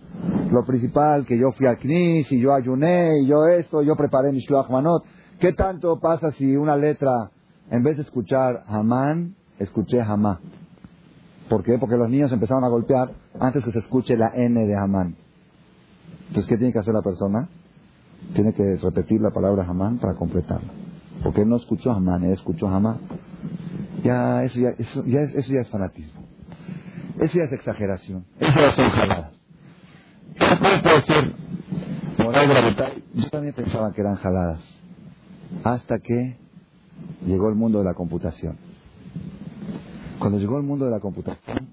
Lo principal, que yo fui al Knis y yo ayuné y yo esto, yo preparé mi Shloach Manot. ¿Qué tanto pasa si una letra, en vez de escuchar Hamán, escuché Hamá? ¿Por qué? Porque los niños empezaron a golpear antes que se escuche la N de Hamán. Entonces, ¿qué tiene que hacer la persona? Tiene que repetir la palabra Hamán para completarla. Porque él no escuchó Hamán, él escuchó Hamá. Ya, eso ya, eso, ya es, eso ya es fanatismo. Eso ya es exageración. Eso ya son jaladas. Yo también pensaba que eran jaladas. Hasta que llegó el mundo de la computación. Cuando llegó el mundo de la computación,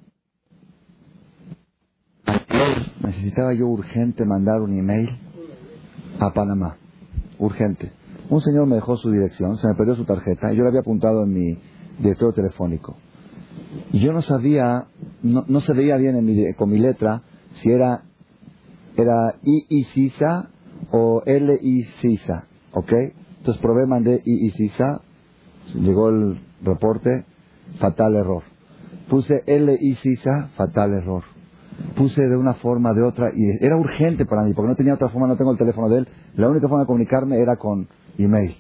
necesitaba yo urgente mandar un email a Panamá. Urgente. Un señor me dejó su dirección, se me perdió su tarjeta y yo le había apuntado en mi directorio telefónico. Y yo no sabía, no, no se veía bien en mi, con mi letra si era, era I, I, o L, I, Sisa. ¿Ok? Entonces probé, mandé I, I, llegó el reporte, fatal error. Puse L y Sisa, fatal error. Puse de una forma, de otra, y era urgente para mí, porque no tenía otra forma, no tengo el teléfono de él. La única forma de comunicarme era con email.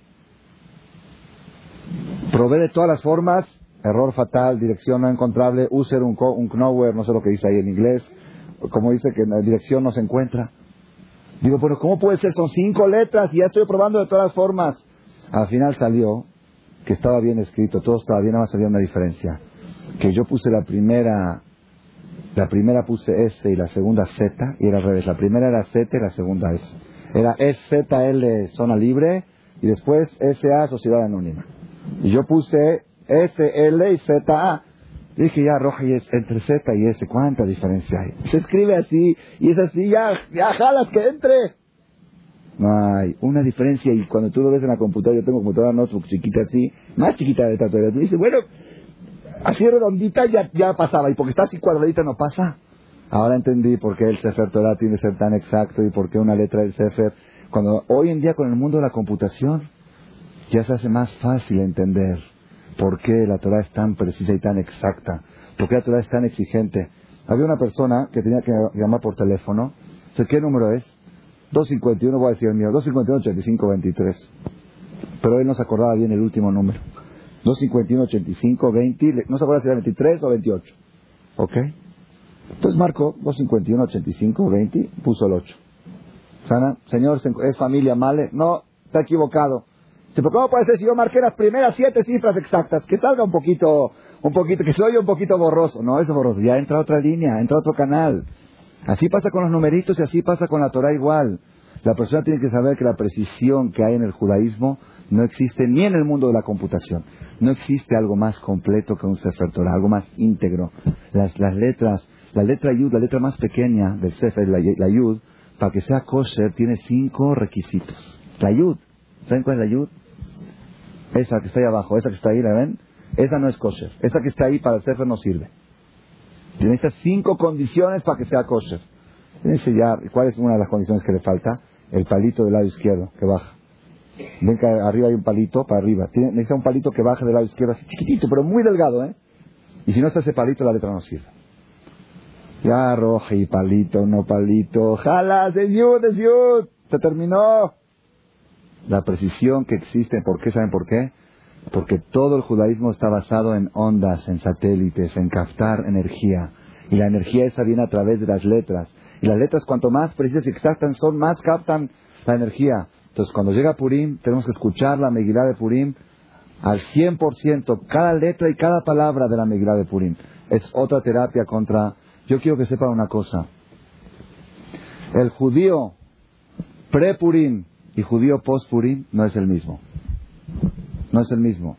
Probé de todas las formas, error fatal, dirección no encontrable, user un, un no sé lo que dice ahí en inglés, como dice que la dirección no se encuentra. Digo, pero ¿cómo puede ser? Son cinco letras y ya estoy probando de todas las formas. Al final salió que estaba bien escrito, todo estaba bien, nada más había una diferencia. Que yo puse la primera, la primera puse S y la segunda Z, y era al revés. La primera era Z y la segunda S. Era SZL, zona libre, y después SA, sociedad anónima. Y yo puse SL y ZA. Dije, ya, roja y es, entre Z y S, ¿cuánta diferencia hay? Se escribe así, y es así, ya, ya jalas que entre. No hay una diferencia y cuando tú lo ves en la computadora, yo tengo computadora notebook chiquita así, más chiquita de esta tú dices, bueno, así redondita ya, ya pasaba, y porque está así cuadradita no pasa. Ahora entendí por qué el Sefer Torah tiene que ser tan exacto y por qué una letra del Sefer. Cuando hoy en día con el mundo de la computación ya se hace más fácil entender por qué la Torah es tan precisa y tan exacta, por qué la Torah es tan exigente. Había una persona que tenía que llamar por teléfono. ¿Qué número es? 251, voy a decir el mío, 251 85 23. Pero él no se acordaba bien el último número. 251 85 20, no se acuerda si era 23 o 28. ¿Ok? Entonces marcó 251 85 20, puso el 8. Sana, señor, ¿es familia Male? No, está equivocado. ¿Pero cómo puede ser si yo marqué las primeras siete cifras exactas? Que salga un poquito, un poquito, que se oye un poquito borroso. No, es borroso. Ya entra otra línea, entra otro canal. Así pasa con los numeritos y así pasa con la Torah igual. La persona tiene que saber que la precisión que hay en el judaísmo no existe ni en el mundo de la computación. No existe algo más completo que un Sefer Torah, algo más íntegro. Las, letras, la letra Yud, la letra más pequeña del Sefer, la, Yud, para que sea kosher, tiene cinco requisitos. La Yud, ¿saben cuál es la Yud? Esa que está ahí abajo, esa que está ahí, ¿la ven? Esa no es kosher. Esa que está ahí para el Sefer no sirve. Tiene estas cinco condiciones para que sea kosher. Ya, ¿cuál es una de las condiciones que le falta? El palito del lado izquierdo, que baja. Ven que arriba hay un palito para arriba. Tiene, necesita un palito que baje del lado izquierdo, así chiquitito, pero muy delgado, ¿eh? Y si no está ese palito, la letra no sirve. Ya, roja y palito, no palito. Jala, es yud, es. Se terminó. La precisión que existe, ¿por qué? ¿Saben por qué? Porque todo el judaísmo está basado en ondas, en satélites, en captar energía. Y la energía esa viene a través de las letras. Y las letras, cuanto más precisas y exactas son, más captan la energía. Entonces, cuando llega Purim, tenemos que escuchar la Megilá de Purim al 100%, cada letra y cada palabra de la Megilá de Purim. Es otra terapia contra... Yo quiero que sepan una cosa. El judío pre-Purim y judío post-Purim no es el mismo. No es el mismo.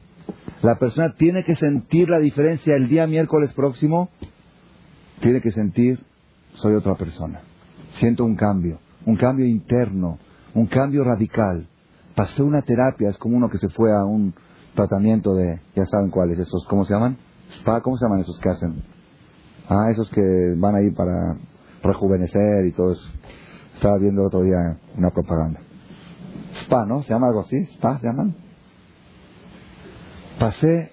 La persona tiene que sentir la diferencia el día miércoles próximo. Tiene que sentir, soy otra persona. Siento un cambio, un cambio interno, un cambio radical. Pasé una terapia, es como uno que se fue a un tratamiento de, ya saben cuáles, esos, ¿cómo se llaman? Spa, ¿cómo se llaman esos que hacen? Ah, esos que van ahí para rejuvenecer y todo eso. Estaba viendo otro día una propaganda. Spa, ¿no? ¿Se llama algo así? ¿Spa se llaman? Pasé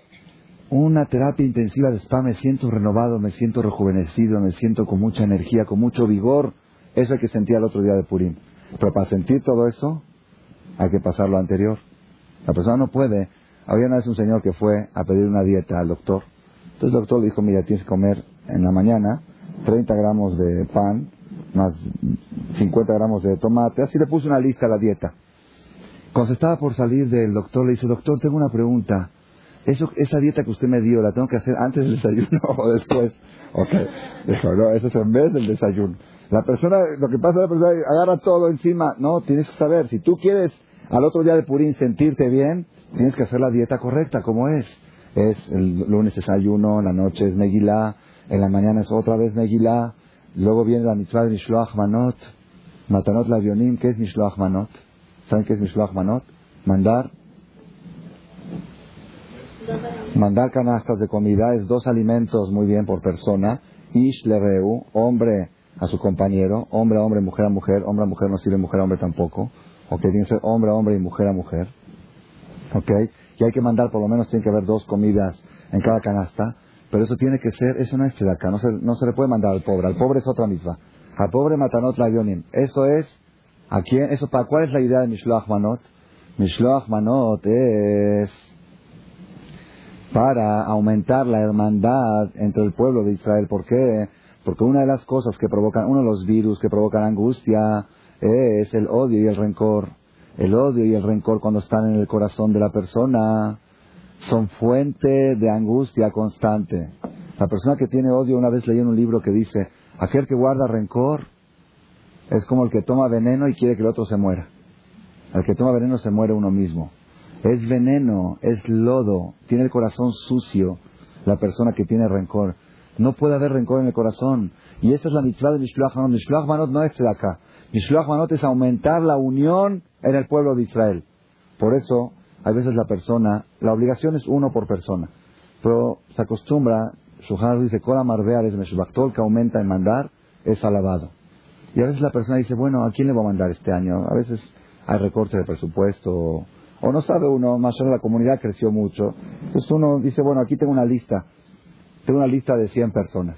una terapia intensiva de spa, me siento renovado, me siento rejuvenecido, me siento con mucha energía, con mucho vigor. Eso es que sentía el otro día de Purim. Pero para sentir todo eso, hay que pasar lo anterior. La persona no puede. Había una vez un señor que fue a pedir una dieta al doctor. Entonces el doctor le dijo, mira, tienes que comer en la mañana 30 gramos de pan, más 50 gramos de tomate. Así le puso una lista a la dieta. Cuando se estaba por salir del doctor, le dice, doctor, tengo una pregunta. Eso, esa dieta que usted me dio, ¿la tengo que hacer antes del desayuno o después? Ok. Dijo, no, eso es en vez del desayuno. La persona, lo que pasa es la persona agarra todo encima. No, tienes que saber, si tú quieres al otro día de Purín sentirte bien, tienes que hacer la dieta correcta, como es. Es el lunes es ayuno, la noche es Megilá, en la mañana es otra vez Megilá, luego viene la mitzvah de Mishloach Manot, Matanot Lavionim, ¿qué es Mishloach Manot? ¿Saben qué es Mishloach Manot? Mandar Mandar canastas de comida es dos alimentos muy bien por persona. Ish lereu, hombre a su compañero, hombre a hombre, mujer a mujer, hombre a mujer no sirve, mujer a hombre tampoco. Ok, tiene que ser hombre a hombre y mujer a mujer. Ok, y hay que mandar, por lo menos tiene que haber dos comidas en cada canasta. Pero eso tiene que ser, eso no es acá, no se, no se le puede mandar al pobre. Al pobre es otra misma. Al pobre matanot la Eso es, ¿a quién? Eso, ¿para cuál es la idea de Mishloach Manot? Mishloach Manot es para aumentar la hermandad entre el pueblo de Israel. ¿Por qué? Porque una de las cosas que provocan, uno de los virus que provocan angustia es el odio y el rencor. El odio y el rencor cuando están en el corazón de la persona son fuente de angustia constante. La persona que tiene odio, una vez leí en un libro que dice, aquel que guarda rencor es como el que toma veneno y quiere que el otro se muera. El que toma veneno se muere uno mismo. Es veneno, es lodo, tiene el corazón sucio la persona que tiene rencor. No puede haber rencor en el corazón. Y esa es la mitzvah de Mishloach Manot. Mishloach Manot no es de acá. Mishloach Manot es aumentar la unión en el pueblo de Israel. Por eso, a veces la persona, la obligación es uno por persona. Pero se acostumbra, Shuhar dice, Kola Marbear es Meshbachtor, que aumenta en mandar, es alabado. Y a veces la persona dice, bueno, ¿a quién le voy a mandar este año? A veces hay recorte de presupuesto, o no sabe uno, más o la comunidad creció mucho. Entonces uno dice, bueno, aquí tengo una lista tengo una lista de 100 personas.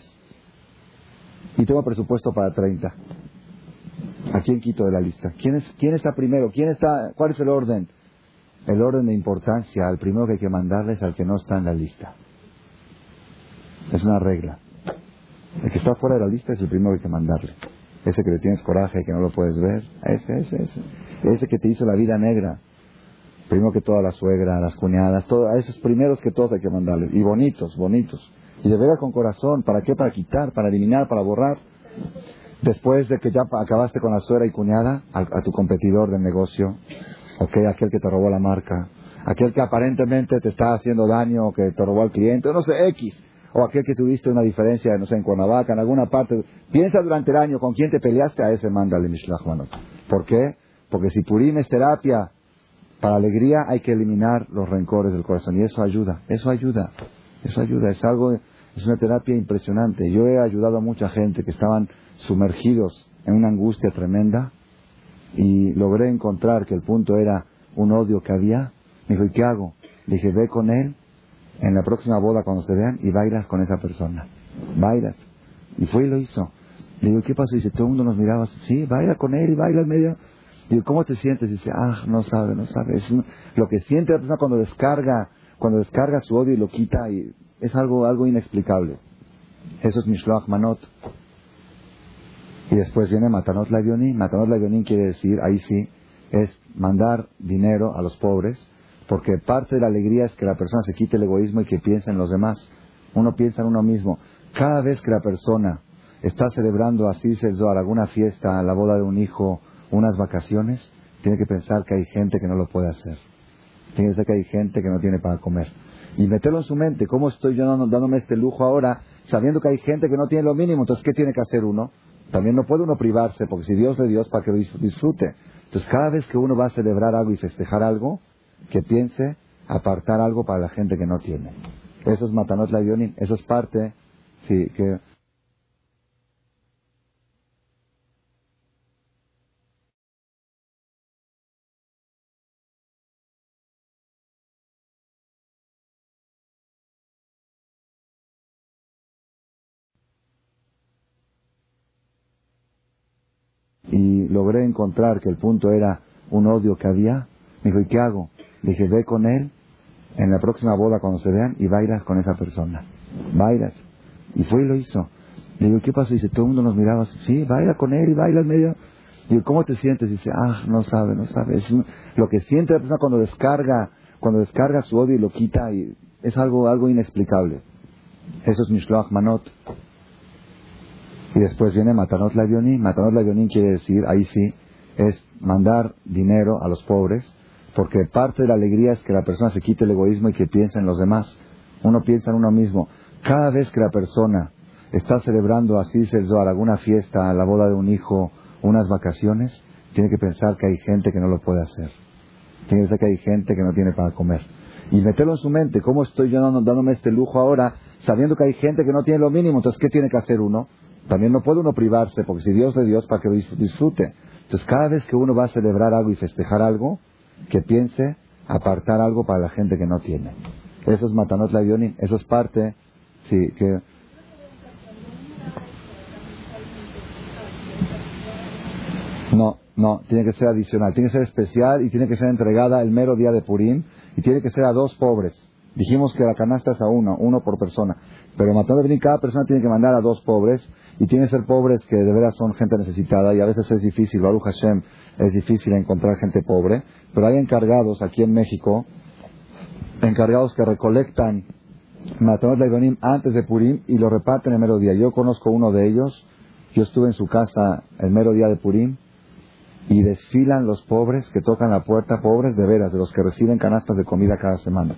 Y tengo presupuesto para 30. ¿A quién quito de la lista? ¿Quién, es, ¿Quién está primero? ¿Quién está, ¿Cuál es el orden? El orden de importancia, al primero que hay que mandarle es al que no está en la lista. Es una regla. El que está fuera de la lista es el primero que hay que mandarle. Ese que le tienes coraje, que no lo puedes ver. Ese, ese, ese. Ese que te hizo la vida negra. Primero que toda la suegra, las cuñadas, todo, a esos primeros que todos hay que mandarles. Y bonitos, bonitos. Y de veras con corazón. ¿Para qué? Para quitar, para eliminar, para borrar. Después de que ya acabaste con la suegra y cuñada, a, tu competidor del negocio, okay, aquel que te robó la marca, aquel que aparentemente te está haciendo daño, que te robó al cliente, no sé, X, o aquel que tuviste una diferencia, no sé, en Cuernavaca, en alguna parte. Piensa durante el año con quién te peleaste, a ese mándale Mishlach ¿Por qué? Porque si Purim es terapia para alegría, hay que eliminar los rencores del corazón. Y eso ayuda, eso ayuda. Eso ayuda, es algo, es una terapia impresionante. Yo he ayudado a mucha gente que estaban sumergidos en una angustia tremenda y logré encontrar que el punto era un odio que había. Me dijo, ¿y qué hago? Dije, ve con él en la próxima boda cuando se vean y bailas con esa persona. Bailas. Y fue y lo hizo. Le digo, ¿qué pasó? Dice, todo el mundo nos miraba. Sí, baila con él y baila en medio. Digo, ¿cómo te sientes? Dice, ah, no sabe, no sabe. Es lo que siente la persona cuando descarga, cuando descarga su odio y lo quita, y es algo, algo inexplicable. Eso es Mishloach Manot. Y después viene Matanot Lavionin. Matanot Lavionin quiere decir, ahí sí, es mandar dinero a los pobres, porque parte de la alegría es que la persona se quite el egoísmo y que piense en los demás. Uno piensa en uno mismo. Cada vez que la persona está celebrando así Zohar, alguna fiesta, la boda de un hijo, unas vacaciones, tiene que pensar que hay gente que no lo puede hacer. Tiene que pensar que hay gente que no tiene para comer. Y meterlo en su mente, ¿cómo estoy yo dándome este lujo ahora, sabiendo que hay gente que no tiene lo mínimo? Entonces, ¿qué tiene que hacer uno? También no puede uno privarse, porque si Dios le Dios, para que lo disfrute. Entonces, cada vez que uno va a celebrar algo y festejar algo, que piense apartar algo para la gente que no tiene. Eso es Matanot la eso es parte, sí, que logré encontrar que el punto era un odio que había, me dijo, ¿y qué hago? Le dije, ve con él en la próxima boda cuando se vean y bailas con esa persona. Bailas. Y fue y lo hizo. Le digo, ¿qué pasó? Dice, todo el mundo nos miraba, sí, baila con él y baila en medio. Digo, ¿cómo te sientes? Dice, ah, no sabe, no sabe. Lo que siente la persona cuando descarga, cuando descarga su odio y lo quita, y es algo, algo inexplicable. Eso es Mishloach Manot. Y después viene Matanot Lavionin. Matanot Lavionin quiere decir, ahí sí, es mandar dinero a los pobres, porque parte de la alegría es que la persona se quite el egoísmo y que piense en los demás. Uno piensa en uno mismo. Cada vez que la persona está celebrando así el Zohar, alguna fiesta, la boda de un hijo, unas vacaciones, tiene que pensar que hay gente que no lo puede hacer. Tiene que pensar que hay gente que no tiene para comer. Y meterlo en su mente, ¿cómo estoy yo dándome este lujo ahora, sabiendo que hay gente que no tiene lo mínimo? Entonces, ¿qué tiene que hacer uno? También no puede uno privarse, porque si Dios le Dios, para que lo disfrute. Entonces, cada vez que uno va a celebrar algo y festejar algo, que piense apartar algo para la gente que no tiene. Eso es Matanot Lavionin, eso es parte, sí, que... No, no, tiene que ser adicional, tiene que ser especial y tiene que ser entregada el mero día de Purim y tiene que ser a dos pobres. Dijimos que la canasta es a uno, uno por persona. Pero Matanot Lavionin, cada persona tiene que mandar a dos pobres y tiene que ser pobres que de veras son gente necesitada y a veces es difícil, Baruch Hashem, es difícil encontrar gente pobre, pero hay encargados aquí en México, encargados que recolectan Matanot Leibonim antes de Purim y lo reparten el mero día. Yo conozco uno de ellos, yo estuve en su casa el mero día de Purim y desfilan los pobres que tocan la puerta, pobres de veras, de los que reciben canastas de comida cada semana.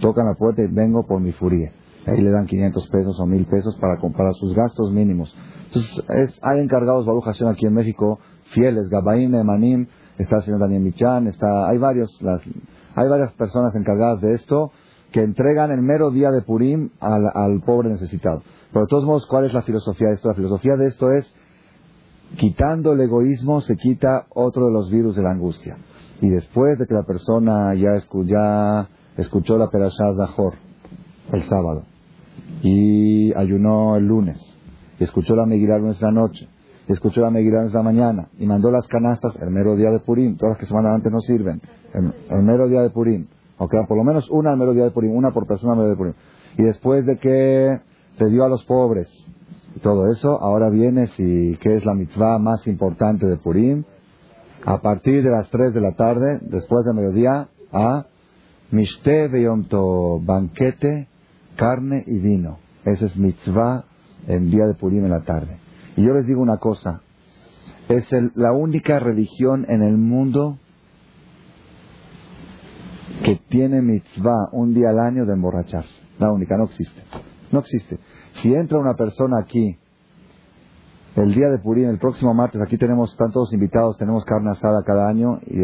Tocan la puerta y vengo por mi furia ahí le dan 500 pesos o 1000 pesos para, comprar sus gastos mínimos. Entonces, hay encargados, Baruch Hashem, aquí en México, fieles, Gabaim, Emanim, está el señor Daniel Michan, está, hay, varios, las, hay varias personas encargadas de esto que entregan el mero día de Purim al, pobre necesitado. Pero de todos modos, ¿cuál es la filosofía de esto? La filosofía de esto es, quitando el egoísmo, se quita otro de los virus de la angustia. Y después de que la persona ya, ya escuchó la Perashah Zahor el sábado, y ayunó el lunes, escuchó la Megillah el la noche, escuchó la Megillah el la mañana, y mandó las canastas el mero día de Purim, todas las que se mandan antes no sirven, el, mero día de Purim, o por lo menos una al mero día de Purim, una por persona al mero día de Purim. Y después de que te dio a los pobres y todo eso, ahora vienes y ¿qué es la mitzvah más importante de Purim? A partir de las 3 de la tarde, después del mediodía, a Mishte banquete carne y vino. Ese es mitzvah en día de Purim en la tarde. Y yo les digo una cosa, es la única religión en el mundo que tiene mitzvah un día al año de emborracharse. La única, no existe. No existe. Si entra una persona aquí el día de Purim, el próximo martes, aquí tenemos, están todos invitados, tenemos carne asada cada año, y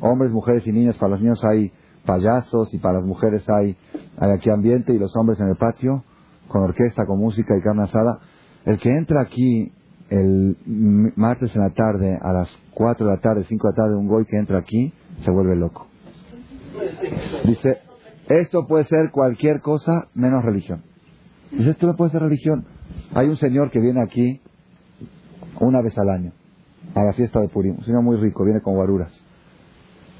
hombres, mujeres y niños, para los niños hay payasos y para las mujeres hay, hay aquí ambiente y los hombres en el patio con orquesta, con música y carne asada. El que entra aquí el martes en la tarde, a las 4 de la tarde, 5 de la tarde, un goy que entra aquí, se vuelve loco. Dice, esto puede ser cualquier cosa menos religión. Dice, esto no puede ser religión. Hay un señor que viene aquí una vez al año, a la fiesta de Purim. Un señor muy rico, viene con guaruras.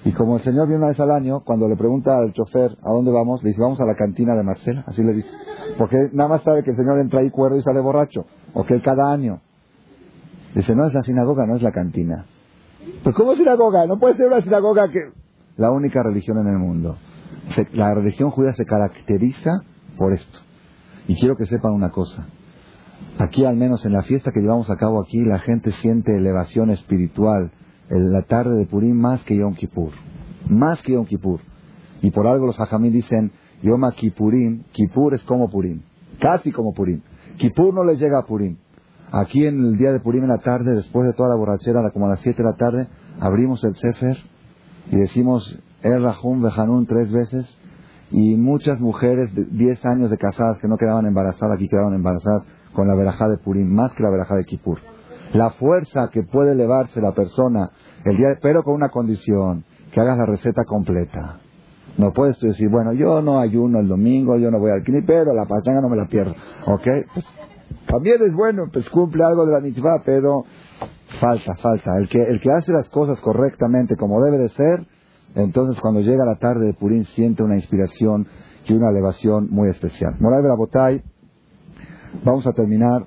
Y como el señor viene una vez al año, cuando le pregunta al chofer a dónde vamos, le dice, vamos a la cantina de Marcela. Así le dice. Porque nada más sabe que el señor entra ahí cuerdo y sale borracho. O que cada año. Dice, no es la sinagoga, no es la cantina. Pues ¿cómo sinagoga? No puede ser una sinagoga que... La única religión en el mundo. la religión judía se caracteriza por esto. Y quiero que sepan una cosa. Aquí, al menos en la fiesta que llevamos a cabo aquí, la gente siente elevación espiritual en la tarde de Purim más que Yom Kippur. Más que Yom Kippur. Y por algo los hajamí dicen, Yom Kippurim, Kippur es como Purim. Casi como Purim. Kippur no le llega a Purim. Aquí en el día de Purim en la tarde, después de toda la borrachera, como a las 7 de la tarde, abrimos el Sefer y decimos El Rahum Behanun tres veces y muchas mujeres de 10 años de casadas que no quedaban embarazadas, aquí quedaban embarazadas con la verajá de Purim, más que la verajá de Kippur. La fuerza que puede elevarse la persona el día, pero con una condición, que hagas la receta completa. No puedes decir, bueno, yo no ayuno el domingo, yo no voy al kini, pero la pachanga no me la pierdo. ¿Ok? Pues, también es bueno, pues cumple algo de la mitzvah, pero falta, falta. El que, el que hace las cosas correctamente como debe de ser, entonces cuando llega la tarde de Purim siente una inspiración y una elevación muy especial. Moral Botay, vamos a terminar,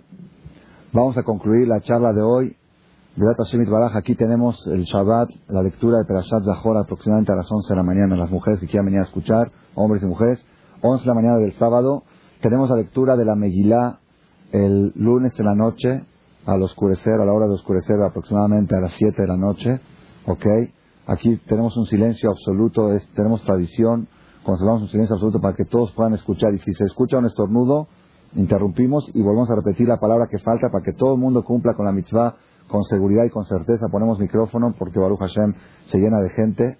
vamos a concluir la charla de hoy. Aquí tenemos el Shabbat, la lectura de Perashat Zahor aproximadamente a las 11 de la mañana. Las mujeres que quieran venir a escuchar, hombres y mujeres, 11 de la mañana del sábado. Tenemos la lectura de la Megilá el lunes de la noche, al oscurecer, a la hora de oscurecer aproximadamente a las 7 de la noche, ¿ok? Aquí tenemos un silencio absoluto, tenemos tradición, conservamos un silencio absoluto para que todos puedan escuchar y si se escucha un estornudo, interrumpimos y volvemos a repetir la palabra que falta para que todo el mundo cumpla con la mitzvah con seguridad y con certeza. Ponemos micrófono porque Baruch Hashem se llena de gente.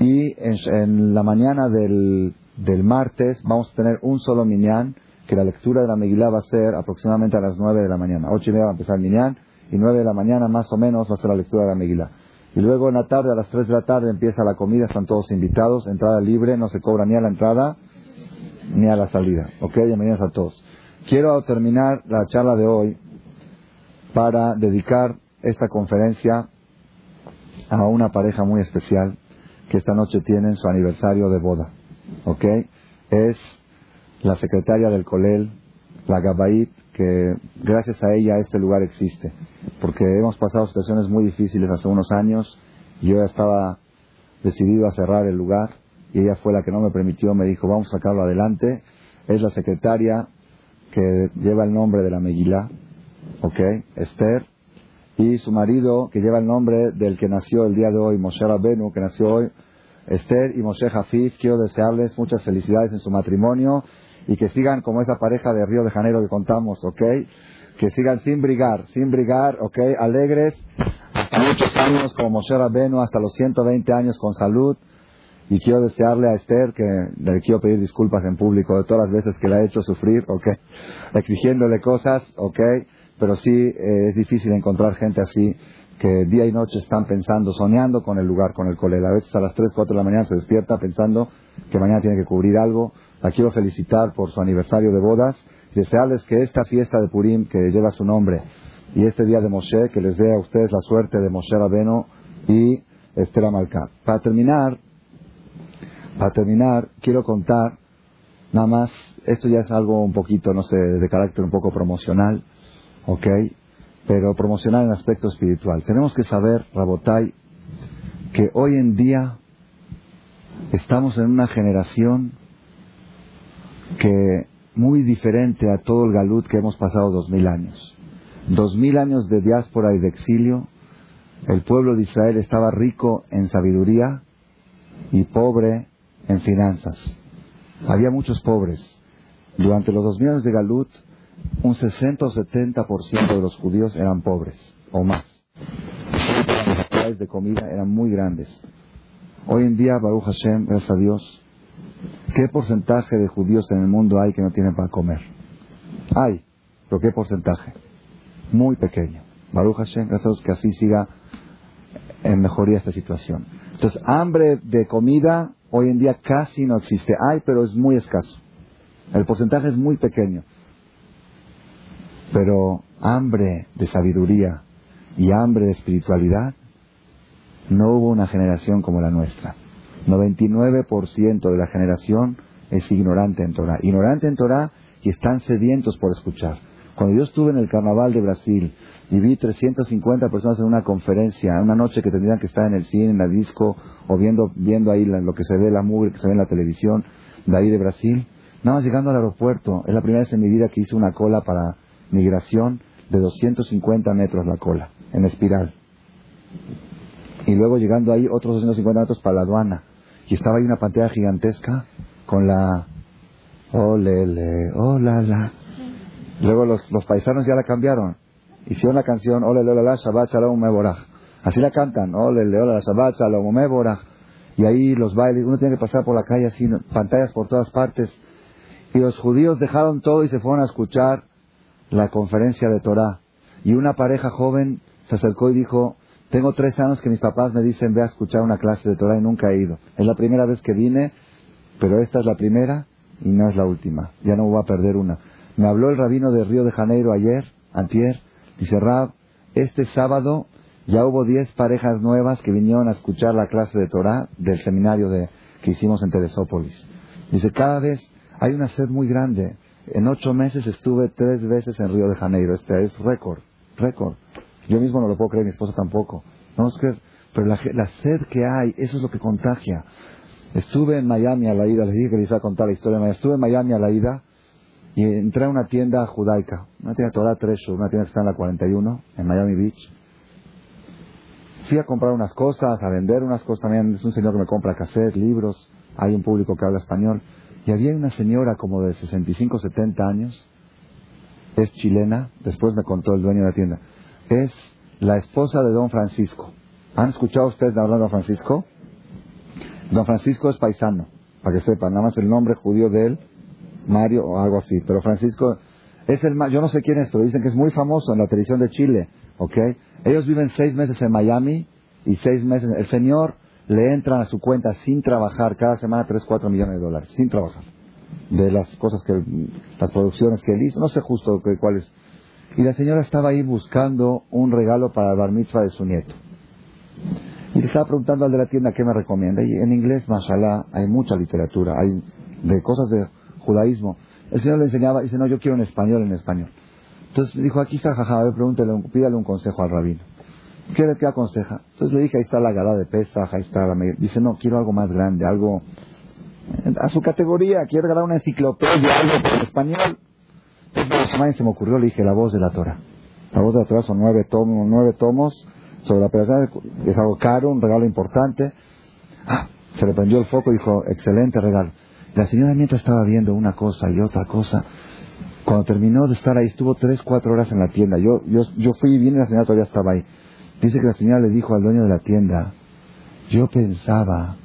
Y en, la mañana del, del, martes vamos a tener un solo minyan que la lectura de la Megilá va a ser aproximadamente a las 9 de la mañana. Ocho y media va a empezar el Minyan y 9 de la mañana más o menos va a ser la lectura de la Megilá. Y luego en la tarde, a las 3 de la tarde, empieza la comida, están todos invitados, entrada libre, no se cobra ni a la entrada ni a la salida. ¿Ok? Bienvenidos a todos. Quiero terminar la charla de hoy para dedicar esta conferencia a una pareja muy especial que esta noche tienen su aniversario de boda. ¿Ok? Es la secretaria del Colel, la Gabait, que gracias a ella este lugar existe. Porque hemos pasado situaciones muy difíciles hace unos años yo ya estaba decidido a cerrar el lugar y ella fue la que no me permitió, me dijo, vamos a sacarlo adelante. Es la secretaria que lleva el nombre de la Megilá, ¿ok? Esther. Y su marido, que lleva el nombre del que nació el día de hoy, Moshe Rabenu, que nació hoy, Esther y Moshe Jafif. Quiero desearles muchas felicidades en su matrimonio y que sigan como esa pareja de Río de Janeiro que contamos, ¿ok? Que sigan sin brigar, sin brigar, ¿ok? Alegres, hasta muchos años como Moshe Rabenu, hasta los 120 años con salud. Y quiero desearle a Esther que le quiero pedir disculpas en público de todas las veces que la he hecho sufrir, ¿ok? Exigiéndole cosas, ¿ok? Pero sí eh, es difícil encontrar gente así que día y noche están pensando, soñando con el lugar, con el colel. A veces a las 3, 4 de la mañana se despierta pensando que mañana tiene que cubrir algo la quiero felicitar por su aniversario de bodas y desearles que esta fiesta de Purim que lleva su nombre y este día de Moshe, que les dé a ustedes la suerte de Moshe Rabeno y Estela Malkat. Para terminar, para terminar, quiero contar nada más, esto ya es algo un poquito, no sé, de carácter un poco promocional, ¿ok? Pero promocional en aspecto espiritual. Tenemos que saber, Rabotai, que hoy en día estamos en una generación que muy diferente a todo el galut que hemos pasado dos mil años. Dos mil años de diáspora y de exilio, el pueblo de Israel estaba rico en sabiduría y pobre en finanzas. Había muchos pobres. Durante los dos mil años de galut, un 60 o 70% de los judíos eran pobres o más. Las necesidades de comida eran muy grandes. Hoy en día, Baruch Hashem, gracias a Dios, ¿Qué porcentaje de judíos en el mundo hay que no tienen para comer? Hay, pero ¿qué porcentaje? Muy pequeño. Baruch Hashem, gracias a Dios que así siga en mejoría esta situación. Entonces, hambre de comida hoy en día casi no existe. Hay, pero es muy escaso. El porcentaje es muy pequeño. Pero hambre de sabiduría y hambre de espiritualidad, no hubo una generación como la nuestra. 99% de la generación es ignorante en Torah. Ignorante en Torah y están sedientos por escuchar. Cuando yo estuve en el carnaval de Brasil y vi 350 personas en una conferencia, una noche que tendrían que estar en el cine, en la disco, o viendo, viendo ahí lo que se ve, la movie que se ve en la televisión, de ahí de Brasil, nada más llegando al aeropuerto, es la primera vez en mi vida que hice una cola para migración de 250 metros la cola, en espiral. Y luego llegando ahí otros 250 metros para la aduana. Y estaba ahí una pantalla gigantesca con la... Oh, lele, oh, la, la. Luego los, los paisanos ya la cambiaron. Hicieron la canción, ole, ole, la, Shabbat Shalom. Así la cantan, ole, ole, la, Shabbat Shalom. Y ahí los bailes, uno tiene que pasar por la calle así, pantallas por todas partes. Y los judíos dejaron todo y se fueron a escuchar la conferencia de Torah. Y una pareja joven se acercó y dijo, tengo tres años que mis papás me dicen ve a escuchar una clase de Torah y nunca he ido. Es la primera vez que vine, pero esta es la primera y no es la última. Ya no voy a perder una. Me habló el rabino de Río de Janeiro ayer, antier, dice Rab, este sábado ya hubo diez parejas nuevas que vinieron a escuchar la clase de Torah del seminario de, que hicimos en Teresópolis. Dice, cada vez hay una sed muy grande. En ocho meses estuve tres veces en Río de Janeiro. Este es récord, récord. Yo mismo no lo puedo creer, mi esposa tampoco. No es creer, pero la, sed que hay, eso es lo que contagia. Estuve en Miami a la ida, les dije que les iba a contar la historia de Miami. Estuve en Miami a la ida y entré a una tienda judaica, una tienda Torah Treasure, una tienda que está en la 41, en Miami Beach. Fui a comprar unas cosas, a vender unas cosas también. Es un señor que me compra cassettes, libros. Hay un público que habla español. Y había una señora como de 65, 70 años. Es chilena. Después me contó el dueño de la tienda. Es la esposa de don Francisco. ¿Han escuchado ustedes hablar de don Francisco? Don Francisco es paisano, para que sepan. Nada más el nombre judío de él, Mario o algo así. Pero Francisco es el. Yo no sé quién es, pero dicen que es muy famoso en la televisión de Chile. ¿Ok? Ellos viven seis meses en Miami y seis meses... El señor le entran a su cuenta sin trabajar cada semana 3, 4 millones de dólares, sin trabajar. De las cosas que, las producciones que él hizo, no sé justo cuáles. Y la señora estaba ahí buscando un regalo para el bar mitzvah de su nieto. Y le estaba preguntando al de la tienda qué me recomienda. Y en inglés, mashallah, hay mucha literatura, hay de cosas de judaísmo. El señor le enseñaba, dice, no, yo quiero en español, en español. Entonces dijo, aquí está, jaja, a ver, pídale un consejo al rabino. ¿Qué, ¿Qué aconseja? Entonces le dije, ahí está la gala de pesa, ahí está la... Dice, no, quiero algo más grande, algo a su categoría, quiero regalar una enciclopedia, algo en español. Entonces, se me ocurrió, le dije, la voz de la Torah. La voz de la Torah son nueve tomos, nueve tomos sobre la operación, es algo caro, un regalo importante. Ah, se le prendió el foco y dijo, excelente regalo. La señora mientras estaba viendo una cosa y otra cosa, cuando terminó de estar ahí, estuvo tres, cuatro horas en la tienda. Yo, yo, yo fui y vine y la señora todavía estaba ahí. Dice que la señora le dijo al dueño de la tienda, yo pensaba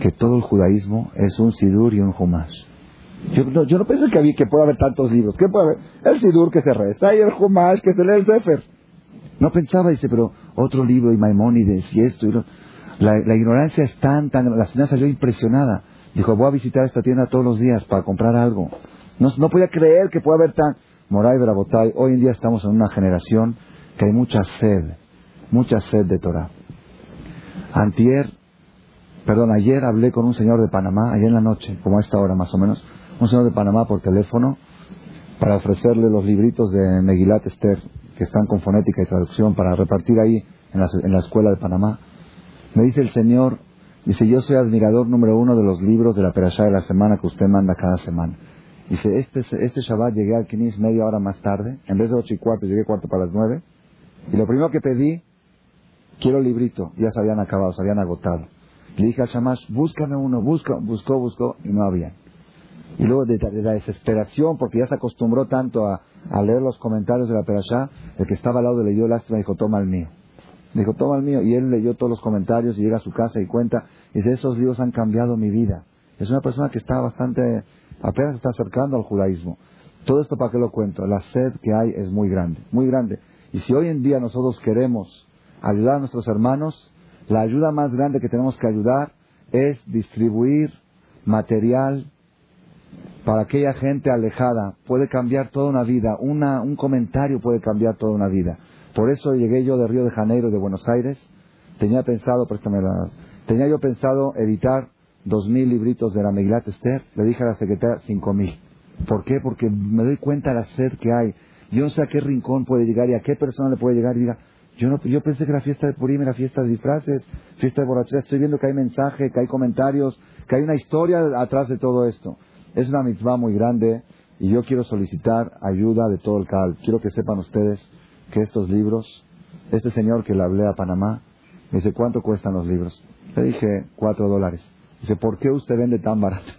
que todo el judaísmo es un sidur y un humash. Yo no, yo no pensé que, había, que puede haber tantos libros. ¿Qué puede haber? El sidur que se reza y el humash que se lee el sefer. No pensaba, dice, pero otro libro y Maimónides y esto y. La, la, ignorancia es tan, tan... La señora salió impresionada. Dijo, voy a visitar esta tienda todos los días para comprar algo. No, no podía creer que pueda haber tan... Moray Brabotay, hoy en día estamos en una generación que hay mucha sed, mucha sed de Torah. Antier, perdón, ayer hablé con un señor de Panamá, ayer en la noche, como a esta hora más o menos, un señor de Panamá por teléfono, para ofrecerle los libritos de Megilat Esther, que están con fonética y traducción, para repartir ahí en la, en la escuela de Panamá. Me dice el señor, dice, yo soy admirador número uno de los libros de la Perashá de la semana que usted manda cada semana. Dice, este, este Shabbat llegué al Kinis media hora más tarde, en vez de ocho y cuarto, llegué cuarto para las nueve, y lo primero que pedí, quiero librito, ya se habían acabado, se habían agotado. Le dije al Shamash, búscame uno, busco, buscó, buscó, y no había. Y luego de, de, la desesperación, porque ya se acostumbró tanto a, leer los comentarios de la Perashá, el que estaba al lado le dio lástima y dijo, toma el mío. Dijo, toma el mío. Y él leyó todos los comentarios y llega a su casa y cuenta, y dice, esos libros han cambiado mi vida. Es una persona que está bastante, apenas está acercando al judaísmo. Todo esto para qué lo cuento. La sed que hay es muy grande, muy grande. Y si hoy en día nosotros queremos ayudar a nuestros hermanos, La ayuda más grande que tenemos que ayudar es distribuir material para aquella gente alejada. Puede cambiar toda una vida. Una, un comentario puede cambiar toda una vida. Por eso llegué yo de Río de Janeiro, de Buenos Aires. Tenía pensado, préstame las, tenía yo pensado editar dos mil libritos de la Megilat Esther. Le dije a la secretaria cinco mil. ¿Por qué? Porque me doy cuenta de la sed que hay. Yo no sé a qué rincón puede llegar y a qué persona le puede llegar y diga, yo, no, yo pensé que la fiesta de Purim era fiesta de disfraces, fiesta de borrachera. Estoy viendo que hay mensaje, que hay comentarios, que hay una historia atrás de todo esto. Es una mitzvah muy grande y yo quiero solicitar ayuda de todo el CAL. Quiero que sepan ustedes que estos libros, este señor que le hablé a Panamá, me dice, ¿cuánto cuestan los libros? Le dije, cuatro dólares. Dice, ¿por qué usted vende tan barato?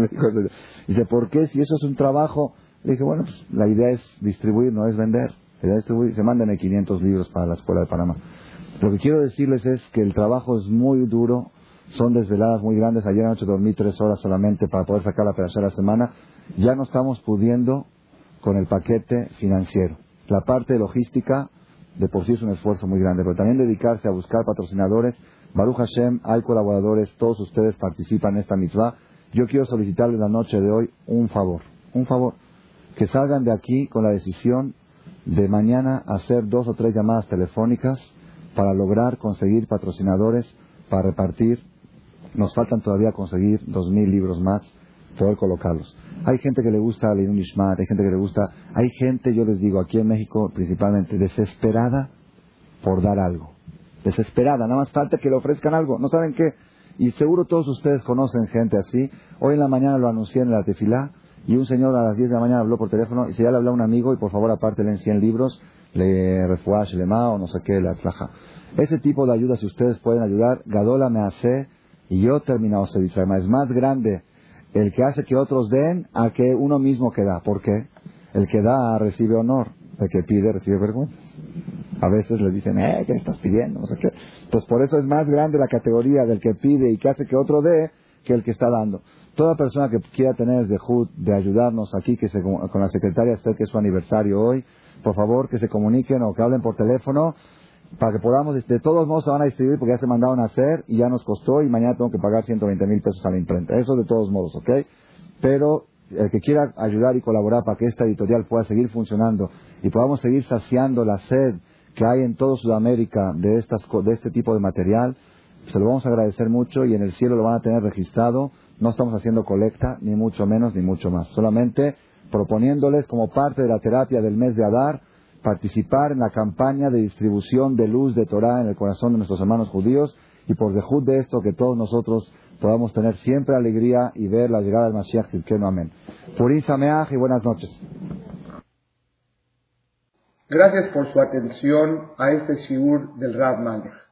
Dice, ¿por qué si eso es un trabajo? Le dije, bueno, pues la idea es distribuir, no es vender. La idea es distribuir. Se mandan 500 libros para la Escuela de Panamá. Lo que quiero decirles es que el trabajo es muy duro, son desveladas muy grandes. Ayer anoche dormí tres horas solamente para poder sacar la de la semana. Ya no estamos pudiendo con el paquete financiero. La parte logística de por sí es un esfuerzo muy grande, pero también dedicarse a buscar patrocinadores. Baruch Hashem, hay colaboradores, todos ustedes participan en esta mitzvah. Yo quiero solicitarles la noche de hoy un favor, un favor, que salgan de aquí con la decisión de mañana hacer dos o tres llamadas telefónicas para lograr conseguir patrocinadores para repartir. Nos faltan todavía conseguir dos mil libros más, poder colocarlos. Hay gente que le gusta leer un Ishmat, hay gente que le gusta, hay gente, yo les digo, aquí en México principalmente, desesperada por dar algo. Desesperada, nada más falta que le ofrezcan algo. ¿No saben qué? Y seguro todos ustedes conocen gente así. Hoy en la mañana lo anuncié en la tefilá y un señor a las 10 de la mañana habló por teléfono y se ya le habló a un amigo y por favor aparte leen 100 libros, le refuash, le o no sé qué, la tlaja. Ese tipo de ayuda, si ustedes pueden ayudar, Gadola me hace y yo terminado se dice, es más grande el que hace que otros den a que uno mismo que da. ¿Por qué? El que da recibe honor, el que pide recibe vergüenza. A veces le dicen, eh, ¿qué estás pidiendo? No sé qué. Entonces, por eso es más grande la categoría del que pide y que hace que otro dé que el que está dando. Toda persona que quiera tener el dejud de ayudarnos aquí, que se, con la secretaria Esther, que es su aniversario hoy, por favor que se comuniquen o que hablen por teléfono para que podamos, de todos modos se van a distribuir porque ya se mandaron a hacer y ya nos costó y mañana tengo que pagar 120 mil pesos a la imprenta. Eso de todos modos, ¿ok? Pero el que quiera ayudar y colaborar para que esta editorial pueda seguir funcionando y podamos seguir saciando la sed que hay en toda Sudamérica de, estas, de este tipo de material, se lo vamos a agradecer mucho y en el cielo lo van a tener registrado. No estamos haciendo colecta, ni mucho menos, ni mucho más. Solamente proponiéndoles como parte de la terapia del mes de Adar, participar en la campaña de distribución de luz de Torah en el corazón de nuestros hermanos judíos y por dejud de esto que todos nosotros podamos tener siempre alegría y ver la llegada del Mashiach no Amén. Purim Sameach y buenas noches. Gracias por su atención a este shiur del Rav Malech.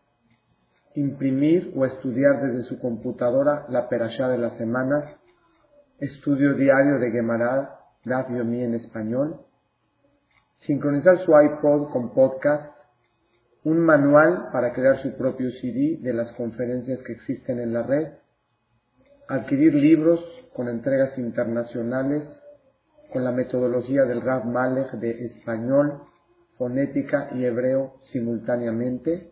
imprimir o estudiar desde su computadora la perashá de las semanas, estudio diario de Gemara, Daf Yomi en español, sincronizar su iPod con podcast, un manual para crear su propio CD de las conferencias que existen en la red, adquirir libros con entregas internacionales con la metodología del Rav Malek de español, fonética y hebreo simultáneamente,